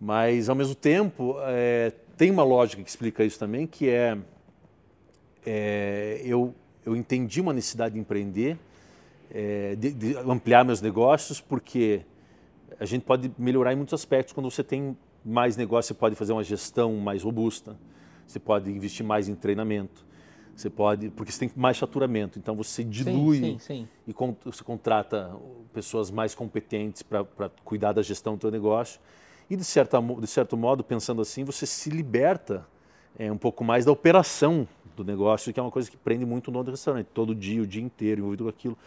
Mas, ao mesmo tempo, é, tem uma lógica que explica isso também, que é, é, eu, eu entendi uma necessidade de empreender, é, de, de ampliar meus negócios, porque a gente pode melhorar em muitos aspectos. Quando você tem mais negócio, você pode fazer uma gestão mais robusta, você pode investir mais em treinamento, você pode, porque você tem mais faturamento, então você dilui Sim, sim, sim. e con- você contrata pessoas mais competentes para cuidar da gestão do teu negócio. E, de, certa, de certo modo, pensando assim, você se liberta é, um pouco mais da operação do negócio, que é uma coisa que prende muito o dono do restaurante, todo dia, o dia inteiro, envolvido com aquilo.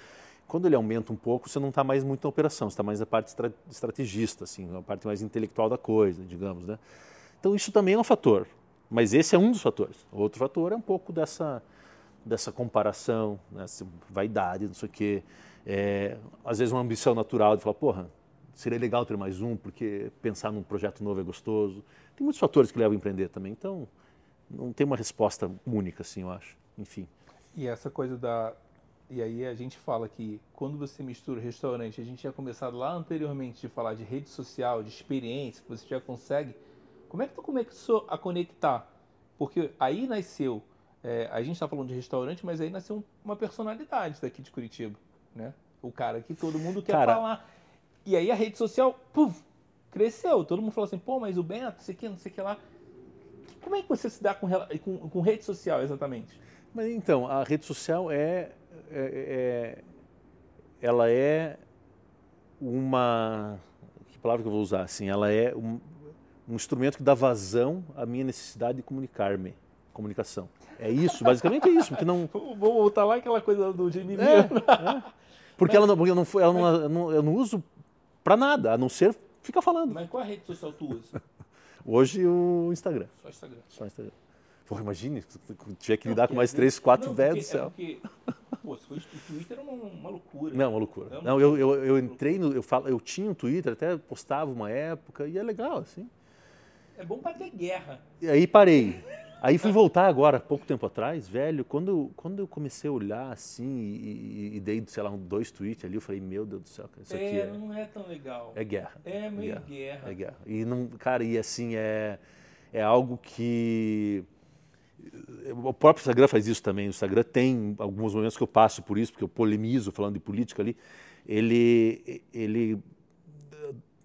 Quando ele aumenta um pouco, você não está mais muito na operação, você está mais na parte estra- estrategista, assim, a parte mais intelectual da coisa, digamos, né? Então, isso também é um fator, mas esse é um dos fatores. Outro fator é um pouco dessa, dessa comparação, né, essa vaidade, não sei o quê. É, às vezes uma ambição natural de falar, porra, seria legal ter mais um, porque pensar num projeto novo é gostoso. Tem muitos fatores que levam a empreender também, então não tem uma resposta única, assim, eu acho. Enfim. E essa coisa da. E aí a gente fala que quando você mistura restaurante, a gente tinha começado lá anteriormente de falar de rede social, de experiência, que você já consegue. Como é que tu começou a conectar? Porque aí nasceu. é, a gente está falando de restaurante, mas aí nasceu um- uma personalidade daqui de Curitiba, né? O cara que todo mundo quer Cara- falar. E aí a rede social, puf, cresceu. Todo mundo falou assim, pô, mas o Beto, não sei o que, não sei o que lá. Como é que você se dá com, com, com rede social exatamente? Mas então, a rede social é, é- é- ela é uma. Que palavra que eu vou usar? Assim, ela é um, um instrumento que dá vazão à minha necessidade de comunicar-me, comunicação. É isso, basicamente é isso, porque não. Vou voltar lá aquela coisa do Jamie é, é. Porque ela não, porque eu não, ela não, eu não, eu não uso para nada, a não ser ficar falando. Mas qual a rede social tu usa? Hoje o Instagram. Só Instagram. Só Instagram. Pô, imagine, tiver que lidar não, com mais três, quatro velhos do céu. É porque, pô, se fosse o Twitter era uma, uma, loucura. Não, uma loucura. É não, eu, eu, eu entrei no. Eu, falo, eu tinha um Twitter, até postava uma época, e é legal, assim. É bom para ter guerra. E aí parei. Aí fui voltar agora, pouco tempo atrás, velho, quando, quando eu comecei a olhar assim e, e dei, sei lá, um, dois tweets ali, eu falei, meu Deus do céu, isso aqui é... É, não é tão legal. É guerra. É meio guerra. guerra. É guerra. E, não, cara, e assim, é, é algo que... O próprio Instagram faz isso também. O Instagram tem alguns momentos que eu passo por isso, porque eu polemizo falando de política ali. Ele, ele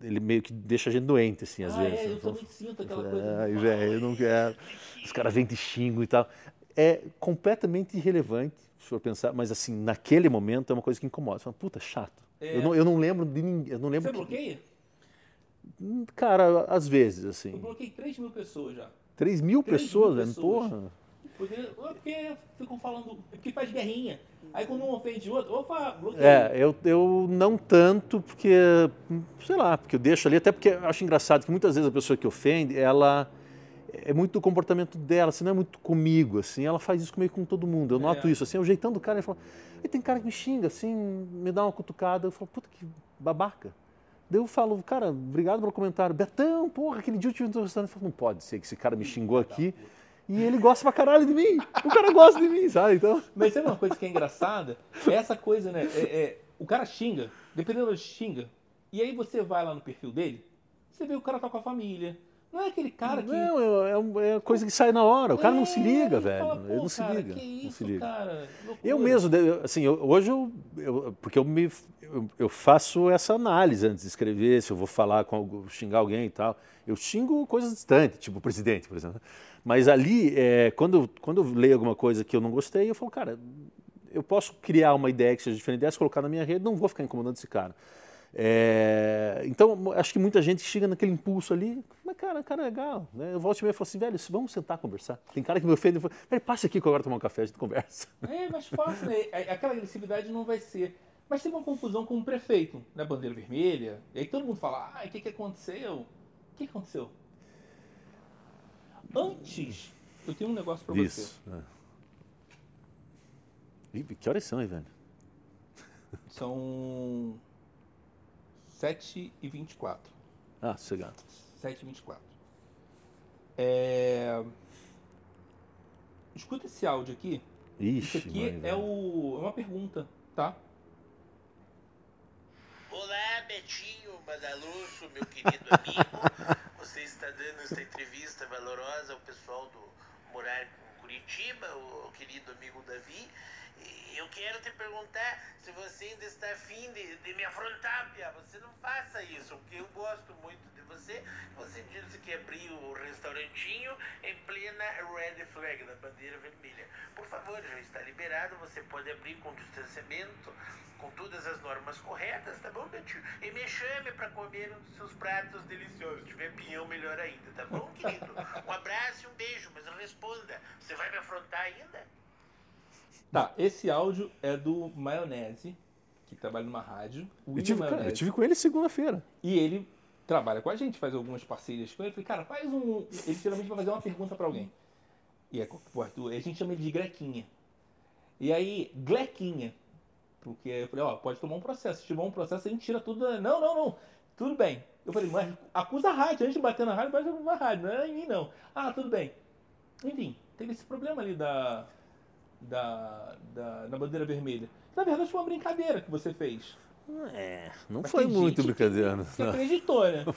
ele meio que deixa a gente doente, assim, às ah, vezes. É, eu então, também sinto aquela coisa. Ai, velho, eu não quero. Os caras vêm de xingo e tal. É completamente irrelevante, se for pensar, mas assim, naquele momento é uma coisa que incomoda. Você fala, puta, chato. É. Eu, não, eu não lembro de ninguém. Eu não lembro Você que... bloqueia? Hum, cara, às vezes, assim. Eu bloqueei 3 mil pessoas já. 3 mil 3 pessoas, mil pessoas. Porra. Porque, porque ficam falando, porque faz guerrinha. Aí quando um ofende o outro, opa, bloqueio. É, eu, eu não tanto, porque, sei lá, porque eu deixo ali, até porque eu acho engraçado que muitas vezes a pessoa que ofende, ela é muito do comportamento dela, assim, não é muito comigo, assim, ela faz isso meio com todo mundo. Eu noto é. isso, assim, o jeitão do cara, ele fala, e tem cara que me xinga, assim, me dá uma cutucada, eu falo, puta que babaca. Daí eu falo, cara, obrigado pelo comentário. Betão, porra, aquele dia eu tive um restaurante. Eu falo, não pode ser que esse cara me xingou aqui. E ele gosta pra caralho de mim. O cara gosta de mim, sabe? Então... Mas sabe uma coisa que é engraçada? É essa coisa, né? É, é, o cara xinga, dependendo do xinga. E aí você vai lá no perfil dele, você vê o cara tá com a família. Não é aquele cara que. Não, é, é, é coisa que sai na hora. O cara não se liga, velho. Fala, ele não se cara, liga. Que isso, não se liga. Cara, eu mesmo, assim, eu, hoje eu, eu, Porque eu me. Eu, eu, faço essa análise antes de escrever, se eu vou falar com xingar alguém e tal. Eu xingo coisas distantes, tipo o presidente, por exemplo. Mas ali, é, quando, quando eu leio alguma coisa que eu não gostei, eu falo, cara, eu posso criar uma ideia que seja diferente dessa, colocar na minha rede, não vou ficar incomodando esse cara. É, então, acho que muita gente chega naquele impulso ali, mas cara, cara é legal. Né? Eu volto e meio e falo assim, velho, vamos sentar conversar. Tem cara que me ofende, falo, velho, passa aqui que eu agora tomar um café, a gente conversa. É, mais fácil, né? Aquela agressividade não vai ser. Mas tem uma confusão com o prefeito, né? Bandeira vermelha. E aí todo mundo fala, ah, o que, que aconteceu? O que aconteceu? Antes, eu tenho um negócio para você. É. Ih, que horas são aí, velho? São 7 e 24. Ah, sossegado. 7 e 24. É... Escuta esse áudio aqui. Ixi, Isso aqui é, o... é uma pergunta, tá? Olá, Betinho Madalufo, meu querido amigo. Você está dando esta entrevista valorosa ao pessoal do Morar em Curitiba, o querido amigo Davi. Eu quero te perguntar se você ainda está afim de, de me afrontar, Pia. Você não faça isso, porque eu gosto muito de você. Você disse que abriu o restaurantinho em plena red flag, da bandeira vermelha. Por favor, já está liberado, você pode abrir com distanciamento com todas as normas corretas, tá bom, Betinho? E me chame para comer um dos seus pratos deliciosos. Se tiver pinhão, melhor ainda, tá bom, querido? Um abraço e um beijo, mas responda. Você vai me afrontar ainda? Tá, esse áudio é do Maionese, que trabalha numa rádio. Eu tive, cara, eu tive com ele segunda-feira. E ele trabalha com a gente, faz algumas parcerias com ele. Eu falei, cara, faz um. Ele geralmente vai fazer uma pergunta para alguém. E é, a gente chama ele de Grequinha. E aí, Glequinha porque eu falei, ó, pode tomar um processo. Se tiver um processo, a gente tira tudo. Da... Não, não, não. Tudo bem. Eu falei, mas acusa a rádio. Antes de bater na rádio, bate na rádio. Não é em mim, não. Ah, tudo bem. Enfim, teve esse problema ali da, da, da, da bandeira vermelha. Na verdade, foi uma brincadeira que você fez. É, não mas foi muito brincadeira. Você acreditou, né?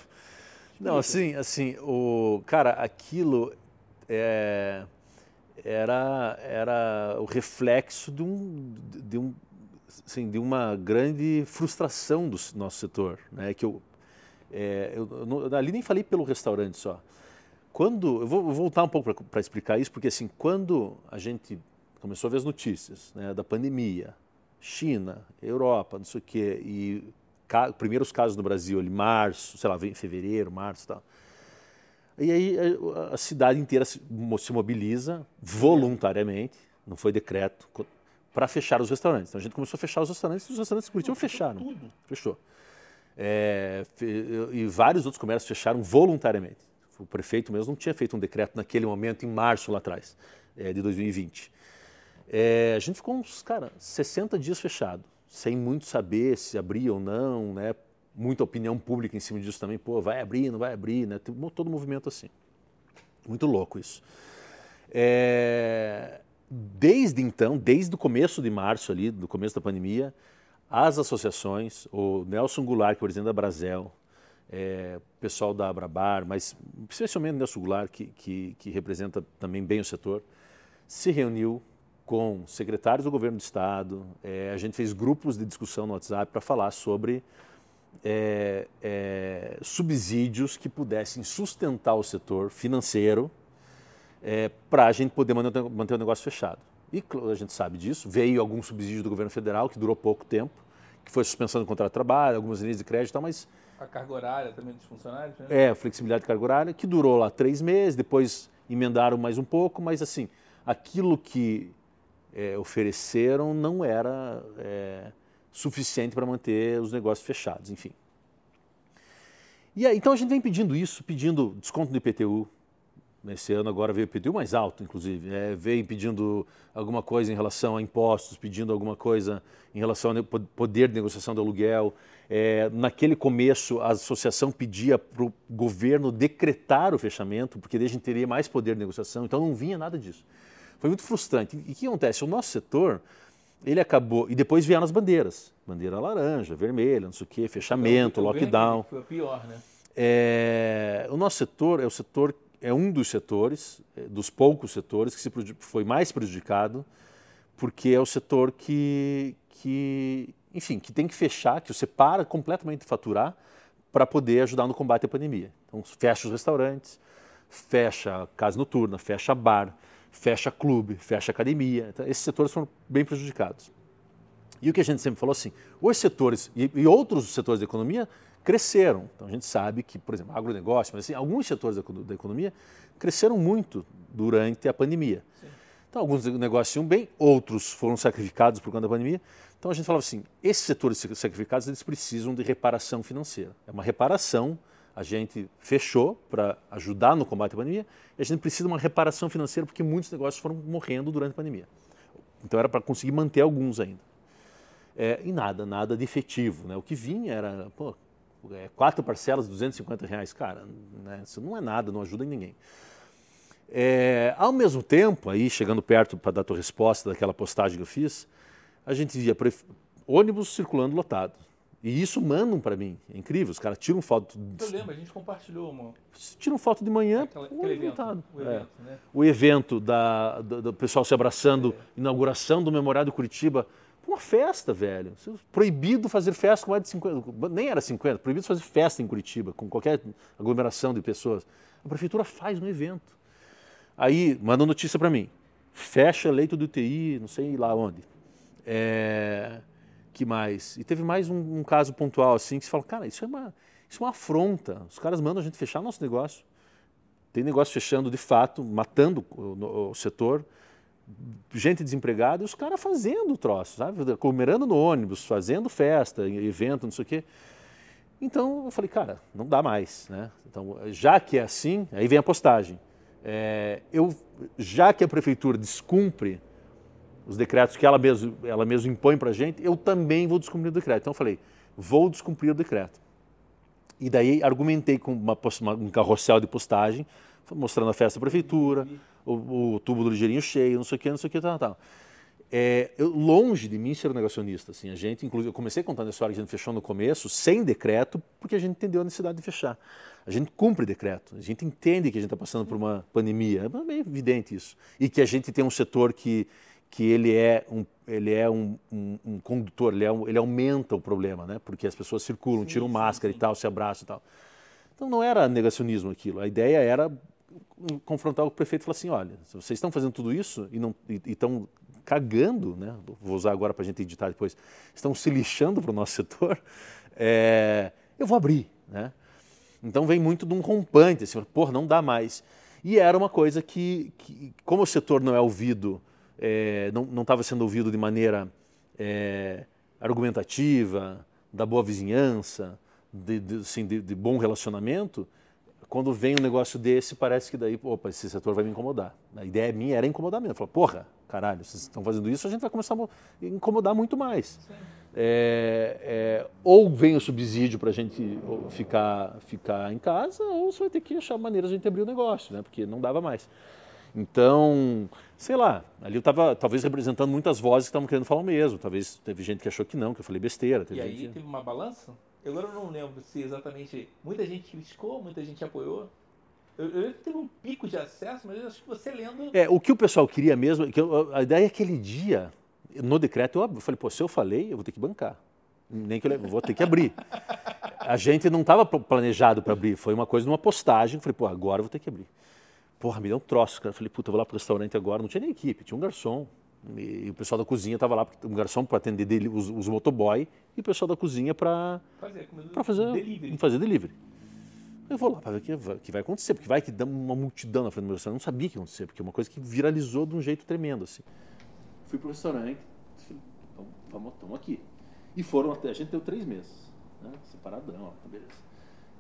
Não, assim, assim, o cara, aquilo é, era, era o reflexo de um, de um assim, de uma grande frustração do nosso setor, né? Que eu, é, eu, eu, ali nem falei pelo restaurante só. Quando eu vou voltar um pouco para explicar isso, porque assim, quando a gente começou a ver as notícias né, da pandemia, China, Europa, não sei o quê, e ca, primeiros casos no Brasil, ali, março, sei lá, em fevereiro, março e tal. E aí a, a cidade inteira se, se mobiliza voluntariamente, não foi decreto, para fechar os restaurantes. Então a gente começou a fechar os restaurantes e os restaurantes de Curitiba fecharam. Tudo. Fechou. É, e vários outros comércios fecharam voluntariamente. O prefeito mesmo não tinha feito um decreto naquele momento, em março lá atrás, é, de 2020. É, a gente ficou uns, cara, 60 dias fechado, sem muito saber se abria ou não, né? Muita opinião pública em cima disso também, pô, vai abrir, não vai abrir, né? Todo movimento assim. Muito louco isso. É, desde então, desde o começo de março ali, do começo da pandemia, as associações, o Nelson Goulart, que é o presidente da Brasel, é, pessoal da Abrabar, mas especialmente Nelson Goulart, que, que, que, representa também bem o setor, se reuniu com secretários do governo do Estado, é, a gente fez grupos de discussão no WhatsApp para falar sobre é, é, subsídios que pudessem sustentar o setor financeiro é, para a gente poder manter, manter o negócio fechado. E a gente sabe disso. Veio algum subsídio do governo federal, que durou pouco tempo, que foi suspensão do contrato de trabalho, algumas linhas de crédito e tal, mas. A carga horária também dos funcionários? Né? É, a flexibilidade de carga horária, que durou lá três meses, depois emendaram mais um pouco, mas assim, aquilo que é, ofereceram não era é, suficiente para manter os negócios fechados, enfim. E aí, então a gente vem pedindo isso, pedindo desconto do IPTU, Nesse ano agora veio o mais alto, inclusive. É, veio pedindo alguma coisa em relação a impostos, pedindo alguma coisa em relação ao poder de negociação do aluguel. É, naquele começo, a associação pedia para o governo decretar o fechamento, porque daí a gente teria mais poder de negociação, então não vinha nada disso. Foi muito frustrante. E o que acontece? O nosso setor, ele acabou. E depois vieram as bandeiras: bandeira laranja, vermelha, não sei o quê, fechamento, lockdown. Foi o pior, né? É, o nosso setor é o setor é um dos setores, é, dos poucos setores, que se foi mais prejudicado, porque é o setor que, que, enfim, que tem que fechar, que você para completamente de faturar para poder ajudar no combate à pandemia. Então, fecha os restaurantes, fecha casa noturna, fecha bar, fecha clube, fecha academia. Então, esses setores foram bem prejudicados. E o que a gente sempre falou assim, os setores e, e outros setores da economia cresceram. Então a gente sabe que, por exemplo, agronegócio, mas assim, alguns setores da, economia cresceram muito durante a pandemia. Sim. Então alguns negócios iam bem, outros foram sacrificados por conta da pandemia. Então a gente falava assim, esses setores sacrificados eles precisam de reparação financeira. É uma reparação, a gente fechou para ajudar no combate à pandemia, e a gente precisa de uma reparação financeira porque muitos negócios foram morrendo durante a pandemia. Então era para conseguir manter alguns ainda. É, e nada, nada de efetivo. Né? O que vinha era, pô, é, quatro parcelas, 250 reais. Cara, né, isso não é nada, não ajuda ninguém. É, ao mesmo tempo, aí chegando perto para dar a tua resposta daquela postagem que eu fiz, a gente via ônibus circulando lotado. E isso mandam para mim. É incrível. Os caras tiram foto. Eu lembro, a gente compartilhou uma. Tiram foto de manhã. Aquela, aquele evento. O evento, é. né? o evento da, do, do, pessoal se abraçando, é. inauguração do Memorial de Curitiba uma festa, velho. Proibido fazer festa com mais de 50, nem era 50, proibido fazer festa em Curitiba, com qualquer aglomeração de pessoas. A prefeitura faz um evento. Aí, manda notícia para mim. Fecha leito do UTI, não sei lá onde. É, que mais? E teve mais um, um, caso pontual assim que se fala, cara, isso é, uma, isso é uma afronta. Os caras mandam a gente fechar nosso negócio. Tem negócio fechando de fato, matando o, o setor gente desempregada e os caras fazendo troço, sabe? Aglomerando no ônibus, fazendo festa, evento, não sei o quê. Então eu falei, cara, não dá mais, né? Então, já que é assim, aí vem a postagem. É, eu, já que a prefeitura descumpre os decretos que ela mesmo, ela mesmo impõe para a gente, eu também vou descumprir o decreto. Então eu falei, vou descumprir o decreto. E daí argumentei com uma, uma, um carrossel de postagem, mostrando a festa da prefeitura, o, o tubo do ligeirinho cheio, não sei o que, não sei o que, tal, tal. É, eu, longe de mim ser um negacionista, assim, a gente, inclusive, eu comecei contando a história que a gente fechou no começo, sem decreto, porque a gente entendeu a necessidade de fechar. A gente cumpre decreto, a gente entende que a gente está passando por uma pandemia, é bem evidente isso. E que a gente tem um setor que, que ele é um, ele é um, um, um condutor, ele, é um, ele aumenta o problema, né? porque as pessoas circulam, sim, tiram máscara sim. e tal, se abraçam e tal. Então não era negacionismo aquilo, a ideia era confrontar o prefeito e falar assim, olha, vocês estão fazendo tudo isso e, não, e, e estão cagando, né? vou usar agora para a gente editar depois, estão se lixando para o nosso setor, é, eu vou abrir, né? Então vem muito de um rompante, assim, porra, não dá mais. E era uma coisa que, que como o setor não é ouvido, é, não estava sendo ouvido de maneira é, argumentativa, da boa vizinhança, de, de, assim, de, de, bom relacionamento, quando vem um negócio desse, parece que daí, opa, esse setor vai me incomodar. A ideia minha era incomodar mesmo. Falar, porra, caralho, vocês estão fazendo isso, a gente vai começar a incomodar muito mais. É, é, ou vem o subsídio para a gente ficar, ficar em casa, ou você vai ter que achar maneiras de a gente abrir o negócio, né? porque não dava mais. Então, sei lá, ali eu estava talvez representando muitas vozes que estavam querendo falar o mesmo. Talvez teve gente que achou que não, que eu falei besteira. e aí gente... teve uma balança? Eu agora não lembro se exatamente. Muita gente criticou, muita gente apoiou. Eu, eu teve um pico de acesso, mas eu acho que você lendo. É, o que o pessoal queria mesmo, que eu, a ideia é aquele dia, no decreto, eu falei, pô, se eu falei, eu vou ter que bancar. Nem que eu vou ter que abrir. A gente não estava planejado para abrir, foi uma coisa de uma postagem. Falei, pô, agora eu vou ter que abrir. Porra, me deu um troço, cara. Falei, puta, eu vou lá pro restaurante agora. Não tinha nem equipe, tinha um garçom. E o pessoal da cozinha estava lá, um garçom para atender dele, os, os motoboy e o pessoal da cozinha para fazer, fazer delivery. fazer delivery. Eu vou lá para ver o que, que, vai acontecer, porque vai que dá uma multidão na frente do meu restaurante. Eu não sabia o que ia acontecer, porque é uma coisa que viralizou de um jeito tremendo. Assim. Fui pro restaurante, vamos, estamos aqui. E foram até, a gente deu três meses, né? separadão, ó, beleza.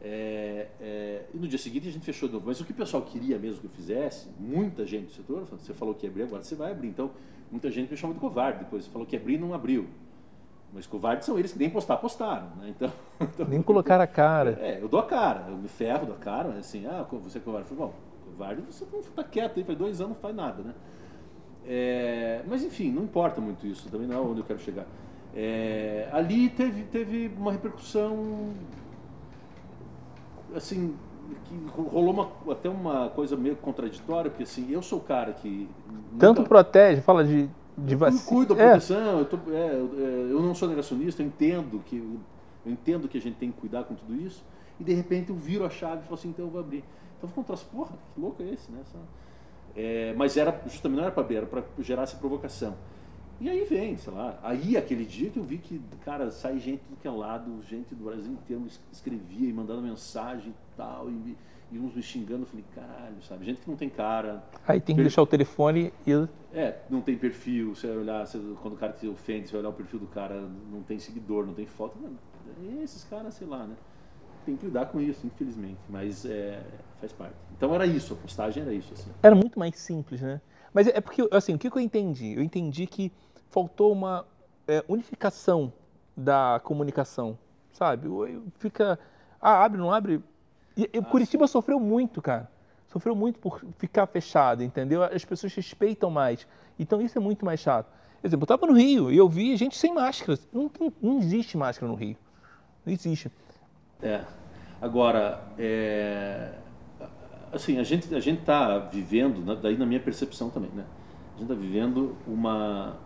É, é, e no dia seguinte a gente fechou de novo. Mas o que o pessoal queria mesmo que eu fizesse, muita gente do setor, você falou que ia abrir, agora você vai abrir. Então, muita gente me chamou de covarde depois. Você falou que ia abrir e não abriu. Mas covardes são eles que nem postar, postaram. Né? Então, então, nem colocar a cara. É, eu dou a cara, eu me ferro da cara, assim, ah, você é covarde. Eu falei, bom, covarde você não está quieto aí, faz dois anos não faz nada, né? É, mas enfim, não importa muito isso, também não é onde eu quero chegar. É, ali teve, teve uma repercussão assim, que rolou uma, até uma coisa meio contraditória, porque assim, eu sou o cara que. Tanto protege, fala de, de vacina. Cuido da é. proteção, é. eu, tô, é, eu não sou negacionista, eu entendo que eu entendo que a gente tem que cuidar com tudo isso, e de repente eu viro a chave e falo assim, então eu vou abrir. Então ficou um troço, porra, que louco é esse, né? É, mas era justamente não era para abrir, era para gerar essa provocação. E aí vem, sei lá, aí aquele dia que eu vi que, cara, sai gente do que é lado, gente do Brasil inteiro escrevia e mandando mensagem e tal, e, e uns me xingando, eu falei, caralho, sabe, gente que não tem cara. Aí tem que per... deixar o telefone e... É, não tem perfil, você vai olhar, você, quando o cara te ofende, você vai olhar o perfil do cara, não tem seguidor, não tem foto, mano, esses caras, sei lá, né, tem que lidar com isso, infelizmente, mas é, faz parte. Então era isso, a postagem era isso, assim. Era muito mais simples, né? Mas é porque, assim, o que eu entendi? Eu entendi que faltou uma é, unificação da comunicação, sabe? Fica, ah, abre, não abre. E, e Curitiba sofreu muito, cara. Sofreu muito por ficar fechado, entendeu? As pessoas respeitam mais. Então isso é muito mais chato. Por exemplo, eu estava no Rio e eu vi gente sem máscara. Não, não, não existe máscara no Rio. Não existe. É. Agora, é... assim, a gente a gente está vivendo, né, daí na minha percepção também, né? a gente está vivendo uma,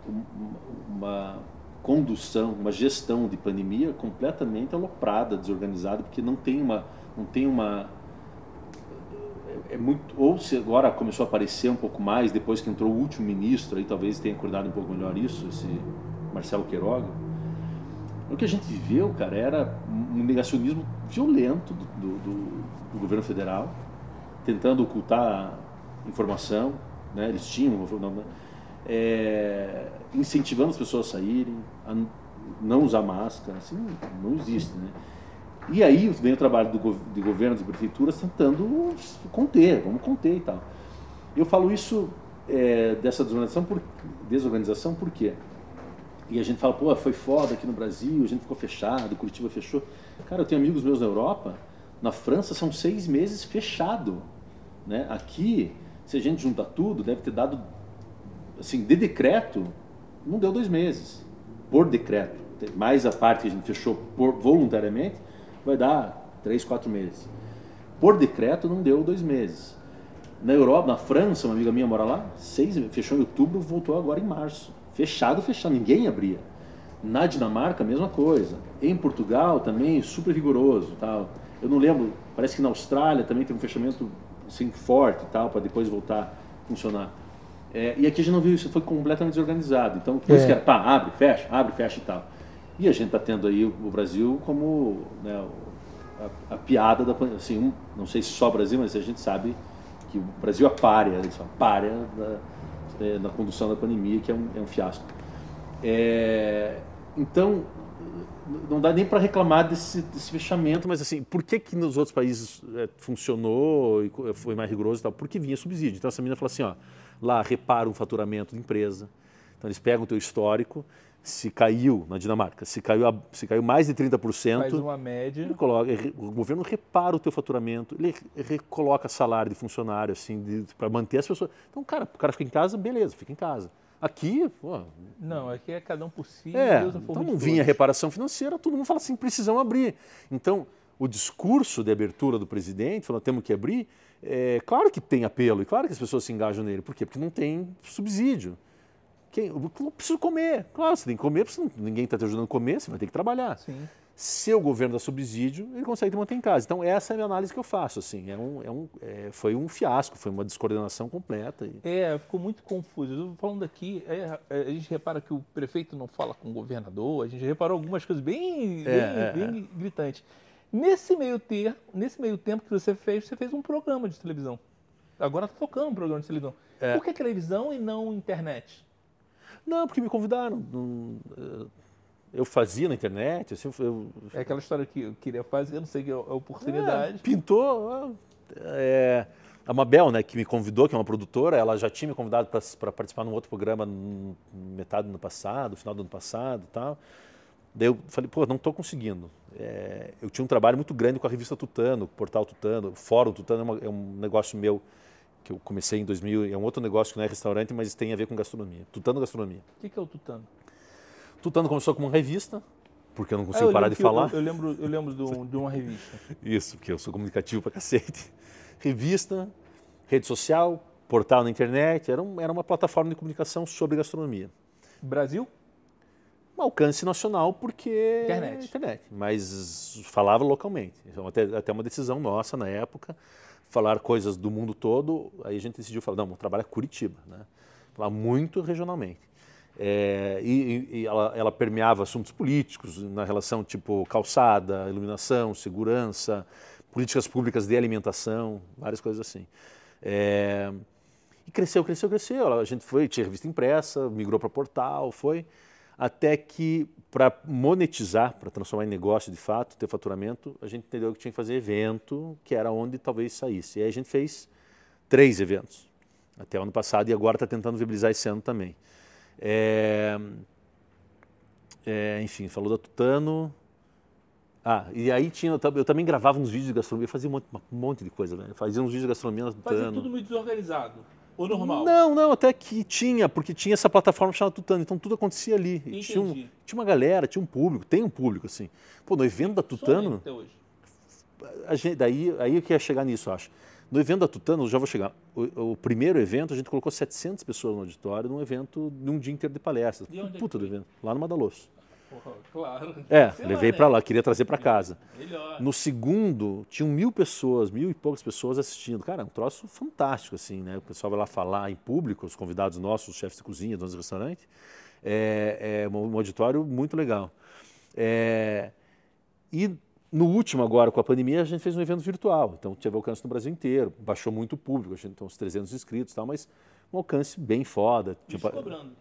uma condução, uma gestão de pandemia completamente aloprada, desorganizada, porque não tem uma, não tem uma é, é muito ou se agora começou a aparecer um pouco mais depois que entrou o último ministro aí talvez tenha acordado um pouco melhor isso esse Marcelo Queiroga o que a gente viveu cara era um negacionismo violento do, do, do governo federal tentando ocultar informação né? eles tinham, é, incentivando as pessoas a saírem, a não usar máscara, assim, não existe, né? E aí vem o trabalho do, de governos e prefeituras tentando conter, vamos conter e tal. Eu falo isso é, dessa desorganização por, desorganização por quê? E a gente fala, pô, foi foda aqui no Brasil, a gente ficou fechado, Curitiba fechou. Cara, eu tenho amigos meus na Europa, na França são seis meses fechado. Né? Aqui se a gente juntar tudo, deve ter dado, assim, de decreto, não deu dois meses, por decreto. Mais a parte que a gente fechou por, voluntariamente, vai dar três, quatro meses. Por decreto, não deu dois meses. Na Europa, na França, uma amiga minha mora lá, seis, fechou em outubro, voltou agora em março. Fechado, fechado, ninguém abria. Na Dinamarca, mesma coisa. Em Portugal também, super rigoroso. Tal. Eu não lembro, parece que na Austrália também tem um fechamento assim, forte tal, para depois voltar a funcionar. É, e aqui a gente não viu isso, foi completamente desorganizado. Então, por é. que era, pá, abre, fecha, abre, fecha e tal. E a gente está tendo aí o Brasil como né, a, a, piada da assim, um, não sei se só o Brasil, mas a gente sabe que o Brasil é párea, isso, a párea da, é, na condução da pandemia, que é um, é um fiasco. É, então, não dá nem para reclamar desse, desse, fechamento, mas assim, por que que nos outros países é, funcionou e foi mais rigoroso e tal? Porque vinha subsídio. Então essa menina falou assim, ó, lá repara um faturamento de empresa. Então eles pegam o teu histórico, se caiu na Dinamarca, se caiu, se caiu mais de 30%, faz uma média. Coloca, o governo repara o teu faturamento, ele recoloca salário de funcionário assim para manter as pessoas. Então, cara, o cara fica em casa, beleza, fica em casa. Aqui, pô, não, aqui é cada um por si. É, Deus então não vinha reparação financeira, todo mundo fala assim, precisamos abrir. Então, o discurso de abertura do presidente, falando temos que abrir, é claro que tem apelo e claro que as pessoas se engajam nele. Por quê? Porque não tem subsídio. Quem, eu preciso comer. Claro, você tem que comer, ninguém está te ajudando a comer, você vai ter que trabalhar. Sim. Se o governo dá subsídio, ele consegue te manter em casa. Então, essa é a minha análise que eu faço. Assim, é um, é um, é, foi um fiasco, foi uma descoordenação completa. E... É, ficou muito confuso. Eu falando aqui, é, é, a gente repara que o prefeito não fala com o governador, a gente reparou algumas coisas bem, é, bem, é, bem gritantes. Nesse meio, ter, nesse meio tempo que você fez, você fez um programa de televisão. Agora está tocando um programa de televisão. Por que televisão e não internet? Não, porque me convidaram. Eu fazia na internet. Assim, eu... É aquela história que eu queria fazer, não sei que é a oportunidade. É, pintou. É, a Mabel, né, que me convidou, que é uma produtora, ela já tinha me convidado para participar num outro programa metade do ano passado, final do ano passado tal. Daí eu falei, pô, não estou conseguindo. É, eu tinha um trabalho muito grande com a revista Tutano, o portal Tutano, o Fórum Tutano é, uma, é um negócio meu que eu comecei em 2000, é um outro negócio que não é restaurante, mas tem a ver com gastronomia. Tutano Gastronomia. O que, que é o Tutano? Tutano começou como uma revista, porque eu não consigo ah, eu parar de falar. Eu, eu, lembro, eu lembro de, um, de uma revista. Isso, porque eu sou comunicativo pra cacete. Revista, rede social, portal na internet, era, um, era uma plataforma de comunicação sobre gastronomia. Brasil? Um alcance nacional porque internet, internet mas falava localmente. Então, até, até uma decisão nossa na época falar coisas do mundo todo, aí a gente decidiu falar, não, vamos trabalhar Curitiba, né? Falar muito regionalmente. É, e, e ela, ela, permeava assuntos políticos na relação tipo calçada, iluminação, segurança, políticas públicas de alimentação, várias coisas assim. É, e cresceu, cresceu, cresceu. A gente foi, tinha revista impressa, migrou para portal, foi até que para monetizar, para transformar em negócio de fato, ter faturamento, a gente entendeu que tinha que fazer evento, que era onde talvez saísse. E aí a gente fez três eventos até o ano passado e agora está tentando viabilizar esse ano também. É, é, enfim, falou da Tutano. Ah, e aí tinha, eu também gravava uns vídeos de gastronomia, fazia um monte, um monte de coisa, né? Fazia uns vídeos de gastronomia na Tutano. Fazia tudo muito desorganizado. Ou normal? Não, não, até que tinha, porque tinha essa plataforma chamada Tutano, então tudo acontecia ali. Tinha, um, tinha, uma galera, tinha um público, tem um público, assim. Pô, no evento da Tutano. Até hoje. Gente, daí aí eu queria chegar nisso, acho. No evento da Tutano, já vou chegar. O, o, primeiro evento, a gente colocou 700 pessoas no auditório, num evento, num dia inteiro de palestras. É Puta do evento, lá no Madaloso. Claro. É, Sei levei né? para lá, queria trazer para casa. Melhor. No segundo, tinham mil pessoas, mil e poucas pessoas assistindo. Cara, é um troço fantástico, assim, né? O pessoal vai lá falar em público, os convidados nossos, os chefes de cozinha, donos de restaurante. É, é um auditório muito legal. É, e no último agora, com a pandemia, a gente fez um evento virtual. Então, teve alcance no Brasil inteiro. Baixou muito o público, a gente tem uns 300 inscritos e tal, mas um alcance bem foda. Isso tipo, cobrando.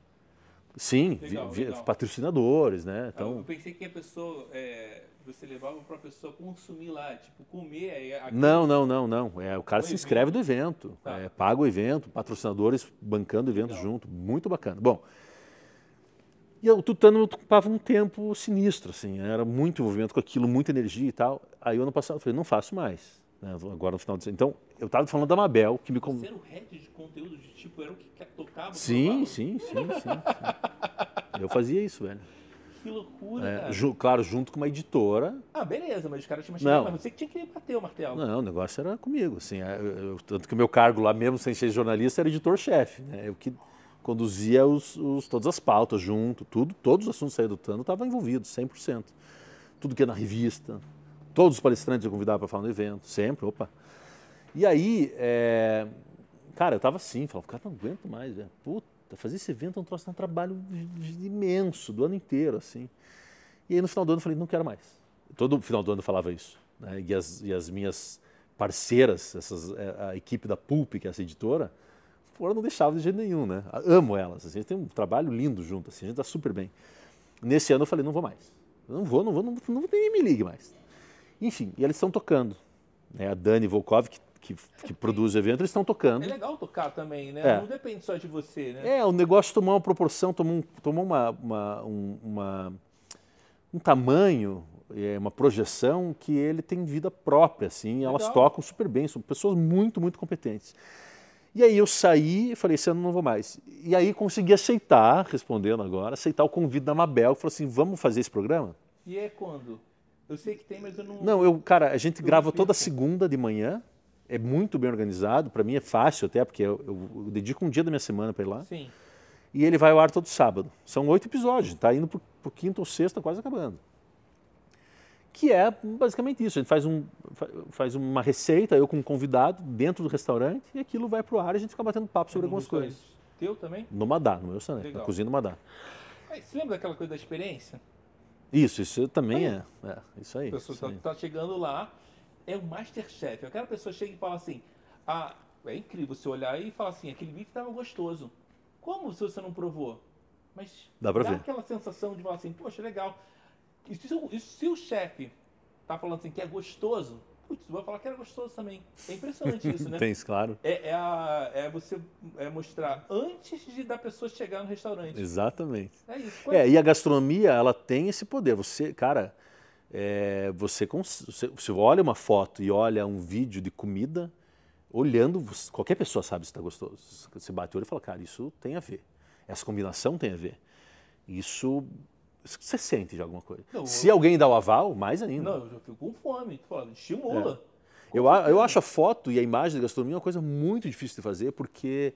Sim, legal, vi, legal. patrocinadores, né? Então... Eu pensei que a pessoa, é, você levava para a pessoa consumir lá, tipo, comer. Aqui... Não, não, não, não. É, o cara o se inscreve do evento, tá. é, paga o evento, patrocinadores bancando o evento legal. junto, muito bacana. Bom, e o Tutano ocupava um tempo sinistro, assim, era muito envolvimento com aquilo, muita energia e tal. Aí ano passado eu falei, não faço mais. Né, agora no final de Então, eu estava falando da Mabel, que me... Você era o head de conteúdo, de tipo, era o que tocava? Sim, sim, sim, sim, sim. Eu fazia isso, velho. Que loucura, é, cara. Ju, claro, junto com uma editora. Ah, beleza, mas os caras tinham uma mas você que tinha que bater o martelo. Não, o negócio era comigo, assim. É, eu, eu, tanto que o meu cargo lá, mesmo sem ser jornalista, era editor-chefe, né? Eu que conduzia os, os, todas as pautas junto, tudo, todos os assuntos saíram do Tano estavam envolvidos, 100%. Tudo que é na revista, Todos os palestrantes eu convidava para falar no evento, sempre, opa. E aí, é... cara, eu tava assim, falava, cara, não aguento mais, velho. Puta, fazer esse evento é um troço, um trabalho imenso, do ano inteiro, assim. E aí no final do ano eu falei, não quero mais. Todo final do ano eu falava isso. Né? E, as, e as minhas parceiras, essas, é, a equipe da Pulp, que é essa editora, fora não deixava de jeito nenhum, né? Amo elas. Assim, a gente tem um trabalho lindo junto, assim, a gente está super bem. Nesse ano eu falei, não vou mais. Não vou, não vou, não, não nem me ligue mais. Enfim, e eles estão tocando. Né? A Dani Volkov, que, que, que produz o evento, eles estão tocando. É legal tocar também, né? É. Não depende só de você, né? É, o negócio tomou uma proporção, tomou, um, tomou uma, uma, um, uma- um tamanho, é, uma projeção que ele tem vida própria, assim, elas tocam super bem, são pessoas muito, muito competentes. E aí eu saí e falei, esse ano não vou mais. E aí consegui aceitar, respondendo agora, aceitar o convite da Mabel, que falou assim, vamos fazer esse programa? E é quando? Eu sei que tem, mas eu não. Não, eu, cara, a gente grava toda perco. segunda de manhã, é muito bem organizado, para mim é fácil até, porque eu, eu- eu dedico um dia da minha semana para ir lá. Sim. E ele vai ao ar todo sábado. São oito episódios, está indo para o quinto ou sexta, quase acabando. Que é basicamente isso. A gente faz, um, fa- faz uma receita, eu com um convidado, dentro do restaurante, e aquilo vai para o ar e a gente fica batendo papo sobre algumas coisas. Teu também? No Madá, no meu Legal. na cozinha do Madá. Aí, você lembra daquela coisa da experiência? Isso, isso também é, é. Isso aí. A pessoa está tá chegando lá, é o Masterchef. Aquela pessoa chega e fala assim: Ah, é incrível você olhar e falar assim: aquele bife estava gostoso. Como se você não provou? Mas Dá pra ver. aquela sensação de falar assim: Poxa, legal. E se, o- se o chefe tá falando assim que é gostoso, putz, vai falar que era gostoso também. É impressionante isso, né? Tem, claro. É, é, a- é você é mostrar antes de da pessoa chegar no restaurante. Exatamente. É isso. É, e a gastronomia, ela tem esse poder. Você, cara, é, você, você, você olha uma foto e olha um vídeo de comida, olhando, você- qualquer pessoa sabe se está gostoso. Você bate o olho e fala, cara, isso tem a ver. Essa combinação tem a ver. Isso você sente de alguma coisa. Não, se alguém dá o aval, mais ainda. Não, eu já fico com fome. Falando, estimula. Eu, a- eu acho a foto e a imagem da gastronomia uma coisa muito difícil de fazer, porque,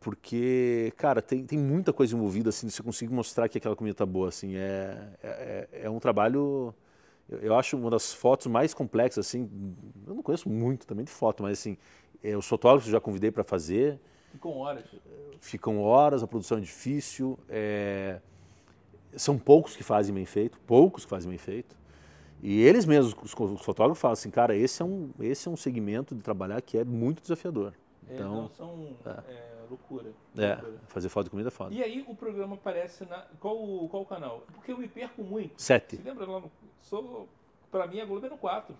porque cara, tem, tem muita coisa envolvida, assim, de você conseguir mostrar que aquela comida tá boa, assim, é, é, é um trabalho, eu, eu acho uma das fotos mais complexas, assim, eu não conheço muito também de foto, mas assim, é, os fotógrafos eu já convidei para fazer, Ficam horas. ficam horas, a produção é difícil, é, são poucos que fazem bem feito, poucos que fazem bem feito. E eles mesmos, os, os fotógrafos, falam assim, cara, esse é, um, esse é um segmento de trabalhar que é muito desafiador. É, Então, não, são é, loucura. é, loucura. fazer foto de comida é foda. E aí o programa aparece na. Qual, o- qual o canal? Porque eu me perco muito. Sete. Você lembra lá no. Sou, pra mim a Globo é no 4.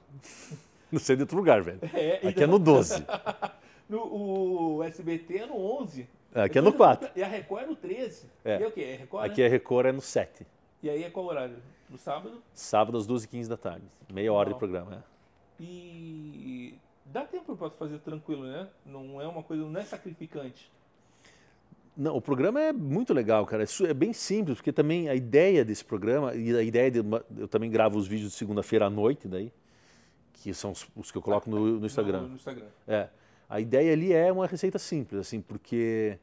Não sei de outro lugar, velho. É, Aqui é no 12. no, o SBT é no 11. Aqui é no 4. E a Record é no 13. É. E é o quê? É Record? Aqui né? é Record, é no 7. E aí é qual horário? No sábado? Sábado às 12h15 da tarde. Meia hora de Legal. programa. é. E dá tempo pra fazer tranquilo, né? Não é uma coisa, não é sacrificante. Não, o programa é muito legal, cara. Isso é bem simples, porque também a ideia desse programa, e a ideia de. uma- Eu também gravo os vídeos de segunda-feira à noite, daí, que são os, os que eu coloco no, no Instagram. No, no Instagram. É. A ideia ali é uma receita simples, assim, porque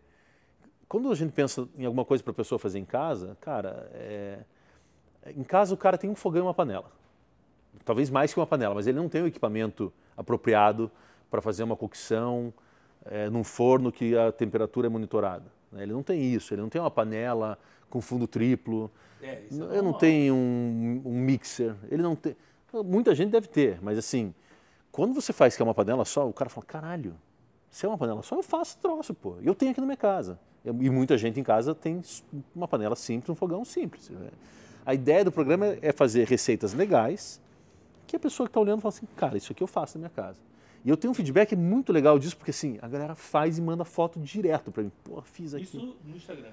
quando a gente pensa em alguma coisa para a pessoa fazer em casa, cara, é, em casa o cara tem um fogão e uma panela. Talvez mais que uma panela, mas ele não tem o equipamento apropriado para fazer uma cocção é, num forno que a temperatura é monitorada. né? Ele não tem isso, ele não tem uma panela com fundo triplo, É, é eu não tenho um, um mixer, ele não tem. Muita gente deve ter, mas assim, quando você faz que é uma panela só, o cara fala: caralho, se é uma panela só, eu faço troço, pô. Eu tenho aqui na minha casa. E muita gente em casa tem uma panela simples, um fogão simples. né? A ideia do programa é fazer receitas legais que a pessoa que está olhando fala assim: cara, isso aqui eu faço na minha casa. E eu tenho um feedback muito legal disso, porque assim, a galera faz e manda foto direto para mim. Pô, fiz aqui. Isso no Instagram.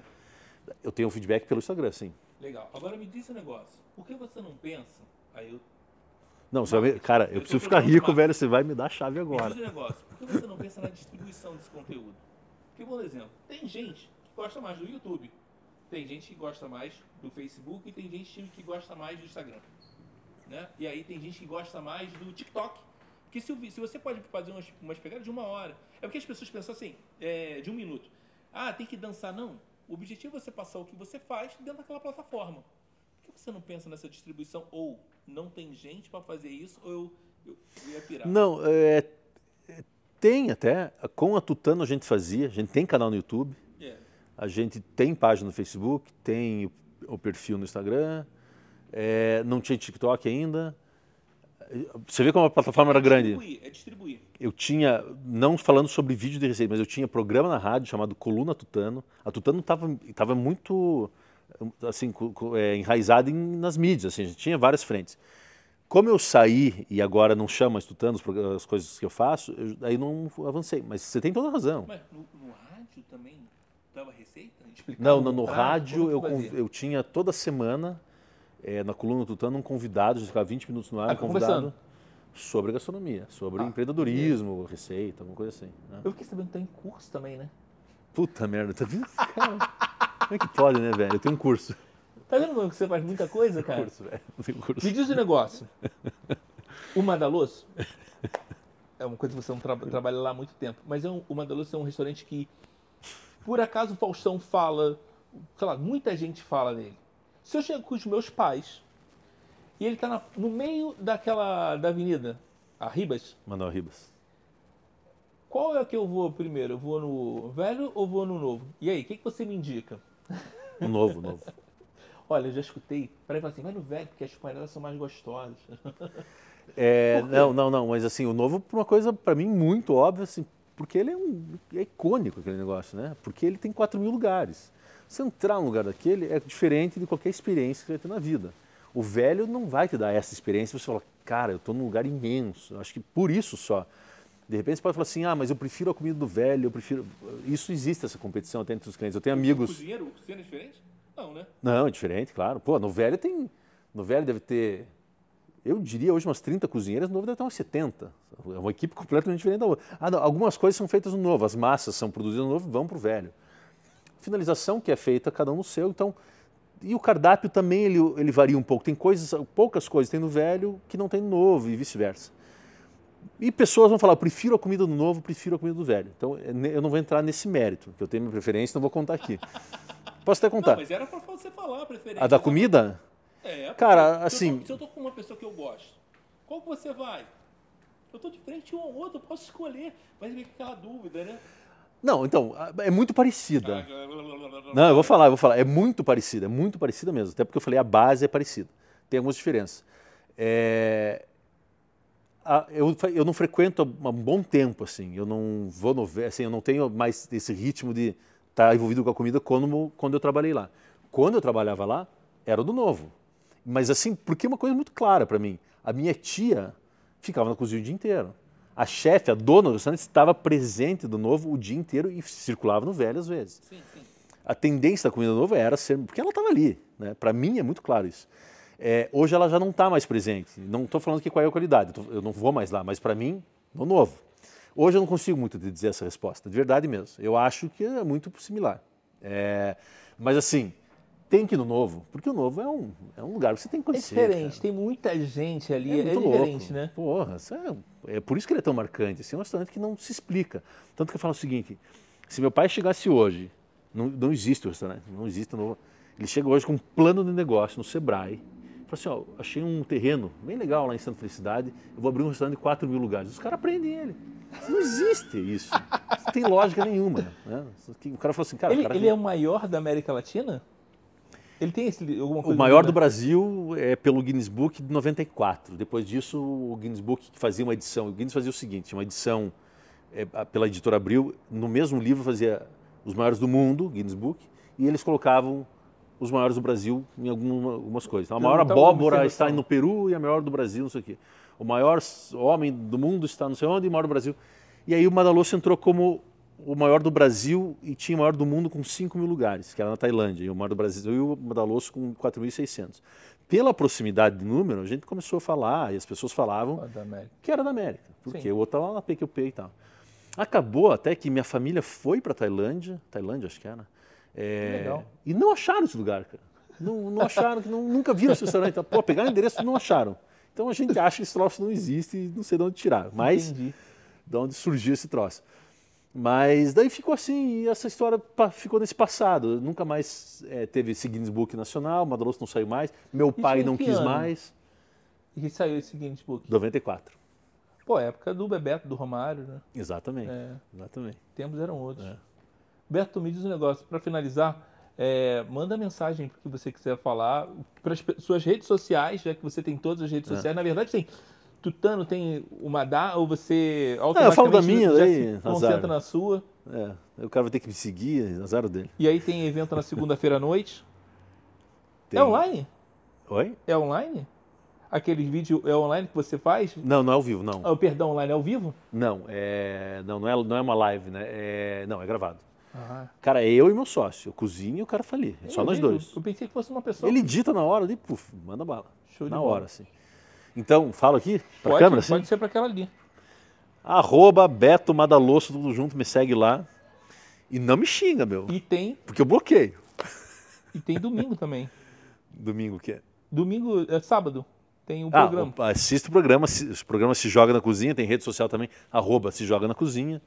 Eu tenho um feedback pelo Instagram, sim. Legal. Agora me diz um negócio. Por que você não pensa? Aí eu Não, você vai me... cara, eu Eu preciso ficar rico, marca. velho. Você vai me dar a chave agora. um negócio, por que você não pensa na distribuição desse conteúdo? Porque, por exemplo, tem gente que gosta mais do YouTube, tem gente que gosta mais do Facebook e tem gente que gosta mais do Instagram. Né? E aí tem gente que gosta mais do TikTok. Porque se, se você pode fazer umas, umas pegadas de uma hora, é porque as pessoas pensam assim, é, de um minuto. Ah, tem que dançar. Não. O objetivo é você passar o que você faz dentro daquela plataforma. Por que você não pensa nessa distribuição? Ou não tem gente para fazer isso, ou eu, eu, eu ia pirar. Não, é, é, tem até. Com a Tutano a gente fazia. A gente tem canal no YouTube. É. A gente tem página no Facebook. Tem o, o perfil no Instagram. É, não tinha TikTok ainda. Você vê como a plataforma era grande. Distribuir, é distribuir. Eu tinha, não falando sobre vídeo de receita, mas eu tinha programa na rádio chamado Coluna Tutano. A Tutano estava tava muito assim, é, enraizada em- nas mídias, assim, a gente tinha várias frentes. Como eu saí e agora não os prog- as coisas que eu faço, eu, aí não avancei. Mas você tem toda a razão. Mas no, no rádio também dava receita? Não, no, no rádio eu, eu tinha toda semana, eh, na coluna Tutano, um convidado, a gente ficava 20 minutos no ar, Ah, um convidado conversando. sobre gastronomia, sobre Ah, empreendedorismo, receita, alguma coisa assim. né? Eu fiquei sabendo que tem curso também, né? Puta merda, tá vendo? Cara, como é que pode, né, velho? Eu tenho um curso. Tá vendo como que você faz muita coisa, cara? curso, velho. Eu tenho curso. Me diz um negócio. O Madaloso é uma coisa que você não tra- trabalha lá há muito tempo, mas é um, o Madaloso é um restaurante que, por acaso, o Faustão fala, sei lá, muita gente fala dele. Se eu chego com os meus pais e ele tá na- no meio daquela da avenida, a Ribas, Manuel Ribas. qual é que eu vou primeiro? Eu vou no velho ou vou no novo? E aí, o que, que você me indica? Um novo, novo. Olha, eu já escutei. Peraí, assim, vai no velho, porque as panelas são mais gostosas. É, não, não, não, mas assim, o novo por uma coisa pra mim muito óbvia, assim, porque ele é um é icônico aquele negócio, né? Porque ele tem 4 mil lugares. Você entrar num lugar daquele é diferente de qualquer experiência que você vai ter na vida. O velho não vai te dar essa experiência, você fala, cara, eu estou num lugar imenso. Acho que por isso só. De repente você pode falar assim, ah, mas eu prefiro a comida do velho, eu prefiro. Isso existe essa competição até entre os clientes. Eu tenho amigos. cozinheiro, o cozinheiro é diferente? Não, né? Não, é diferente, claro. Pô, no velho tem. No velho deve ter. Eu diria hoje umas 30 cozinheiras, no novo deve ter umas 70. É uma equipe completamente diferente da outra. Ah, não, algumas coisas são feitas no novo, as massas são produzidas no novo, vão para o velho. Finalização que é feita cada um no seu, então. E o cardápio também ele, ele varia um pouco. Tem coisas, poucas coisas tem no velho que não tem no novo e vice-versa. E pessoas vão falar, eu prefiro a comida do novo, prefiro a comida do velho. Então eu não vou entrar nesse mérito, que eu tenho minha preferência, não vou contar aqui. Posso até contar. Não, mas era pra você falar a preferência. A da comida? É, Cara, se eu assim- Se eu tô com uma pessoa que eu gosto, qual que você vai? Eu tô de frente um ao outro, eu posso escolher. Mas vem aquela dúvida, né? Não, então, é muito parecida. Ah, Não, eu vou falar, eu vou falar. É muito parecida, é muito parecida mesmo. Até porque eu falei a base é parecida. Tem algumas diferenças. É, a- eu, eu não frequento há um bom tempo, assim. Eu não vou no assim, eu não tenho mais esse ritmo de estar envolvido com a comida como quando eu trabalhei lá. Quando eu trabalhava lá, era do novo. Mas assim, porque é uma coisa muito clara para mim. A minha tia ficava na cozinha o dia inteiro. A chefe, a dona do restaurante, estava presente do novo o dia inteiro e circulava no velho às vezes Sim, sim. a tendência da comida nova era ser. Porque ela estava ali. Né? Para mim é muito claro isso. É, hoje ela já não está mais presente. Não estou falando que qual é a qualidade, eu não vou mais lá, mas para mim, no novo. Hoje eu não consigo muito dizer essa resposta, de verdade mesmo. Eu acho que é muito similar. É, mas assim, tem que ir no novo, porque o novo é um, é um lugar que você tem que É conhecer. diferente, cara. tem muita gente ali, É é, muito louco. diferente, né? Porra, é, é por isso que ele é tão marcante. Assim, é um restaurante que não se explica. Tanto que eu falo o seguinte: se meu pai chegasse hoje, não, não existe o restaurante, não existe o novo. Ele chega hoje com um plano de negócio no Sebrae. Fala assim: ó, achei um terreno bem legal lá em Santa Felicidade, eu vou abrir um restaurante de 4 mil lugares. Os caras prendem ele. Não existe isso. Não tem lógica nenhuma. Né? O cara falou assim: cara, Ele, cara ele é o maior da América Latina? Ele tem esse, alguma coisa? O maior do Brasil é pelo Guinness Book de 94. Depois disso, o Guinness Book fazia uma edição. O Guinness fazia o seguinte: uma edição é, pela editora Abril, no mesmo livro fazia os maiores do mundo, Guinness Book, e eles colocavam os maiores do Brasil em alguma- algumas coisas. A maior uma abóbora está no Peru e a maior do Brasil, não sei o quê. O maior homem do mundo está não sei onde e o maior do Brasil. E aí o Madaloso entrou como o maior do Brasil e tinha o maior do mundo com 5 mil lugares, que era na Tailândia, e o maior do Brasil e o Madaloso com 4.600. Pela proximidade de número, a gente começou a falar, e as pessoas falavam que era da América, porque Sim. o outro estava lá na PQP e tal. Acabou até que minha família foi para Tailândia, Tailândia acho que era, é, legal. e não acharam esse lugar, cara. Não, não acharam, que não- nunca viram esse restaurante. Pô, pegaram o endereço e não acharam. Então a gente acha que esse troço não existe e não sei de onde tiraram. Mas Entendi. de onde surgiu esse troço. Mas daí ficou assim, e essa história ficou nesse passado. Nunca mais eh, teve esse Guinness Book nacional, Madaloso não saiu mais, meu pai foi em não quis ano? mais. E saiu esse Guinness Book? 94. Pô, época do Bebeto, do Romário, né? Exatamente. É, Exatamente. tempos eram outros. É. Beto, me diz um negócio, para finalizar, É, manda mensagem para que você quiser falar, para as suas redes sociais, já que você tem todas as redes É. sociais. Na verdade, tem. Tutano tem uma da ou você eu falo da minha, já daí, se concentra azar. na sua. É, aí o cara vai ter que me seguir, azar dele. E aí tem evento na segunda-feira à noite. Tem- É online? Oi? É online? Aquele vídeo é online que você faz? Não, não é ao vivo, não. Ah, perdão, online é ao vivo? Não, é, não, não, é, não é uma live, né? É, não, é gravado. Ah, Cara, é eu e meu sócio. Eu cozinho e o cara tá ali. É só eu nós vi, dois. Eu pensei que fosse uma pessoa. Ele edita na hora ali, puf, manda bala. Show de na bola. hora, assim. Então, falo aqui pra pode, câmera, assim. pode ser para aquela ali. Arroba Beto Madaloso, tudo junto, me segue lá. E não me xinga, meu. E tem, Porque eu bloqueio. e tem domingo também. Domingo o quê? Domingo, é sábado, tem o Ah, programa. assista o programa, se- o programa Se Joga na Cozinha, tem rede social também, arroba Se Joga na Cozinha.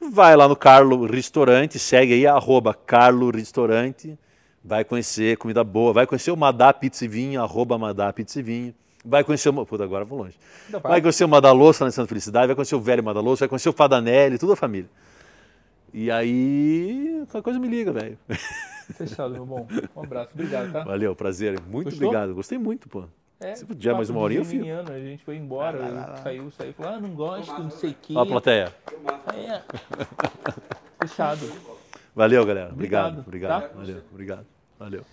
Vai lá no Carlo Restaurante, segue aí, arroba Carlo Restaurante. Vai conhecer comida boa, vai conhecer o Madá Pizza e Vinho, arroba Madá Pizza e Vinho. Vai conhecer o... Puta, agora vou longe. Ainda Vai conhecer o Madaloso lá em Santa Felicidade, vai conhecer o velho Madaloso, vai conhecer o Fadanelli, toda a família. E aí, qualquer coisa me liga, velho. Fechado, meu bom. Um abraço. Obrigado, tá? Valeu, prazer. Muito Gostou? obrigado. Gostei muito, pô. É, Se puder mais uma horinha, eu de fico. A gente foi embora, saiu, saiu, falou, ah, não gosto, não sei o quê. Ó a plateia. É. Fechado. Valeu, galera. Obrigado. Obrigado, Obrigado. tá? Valeu. Obrigado. Valeu.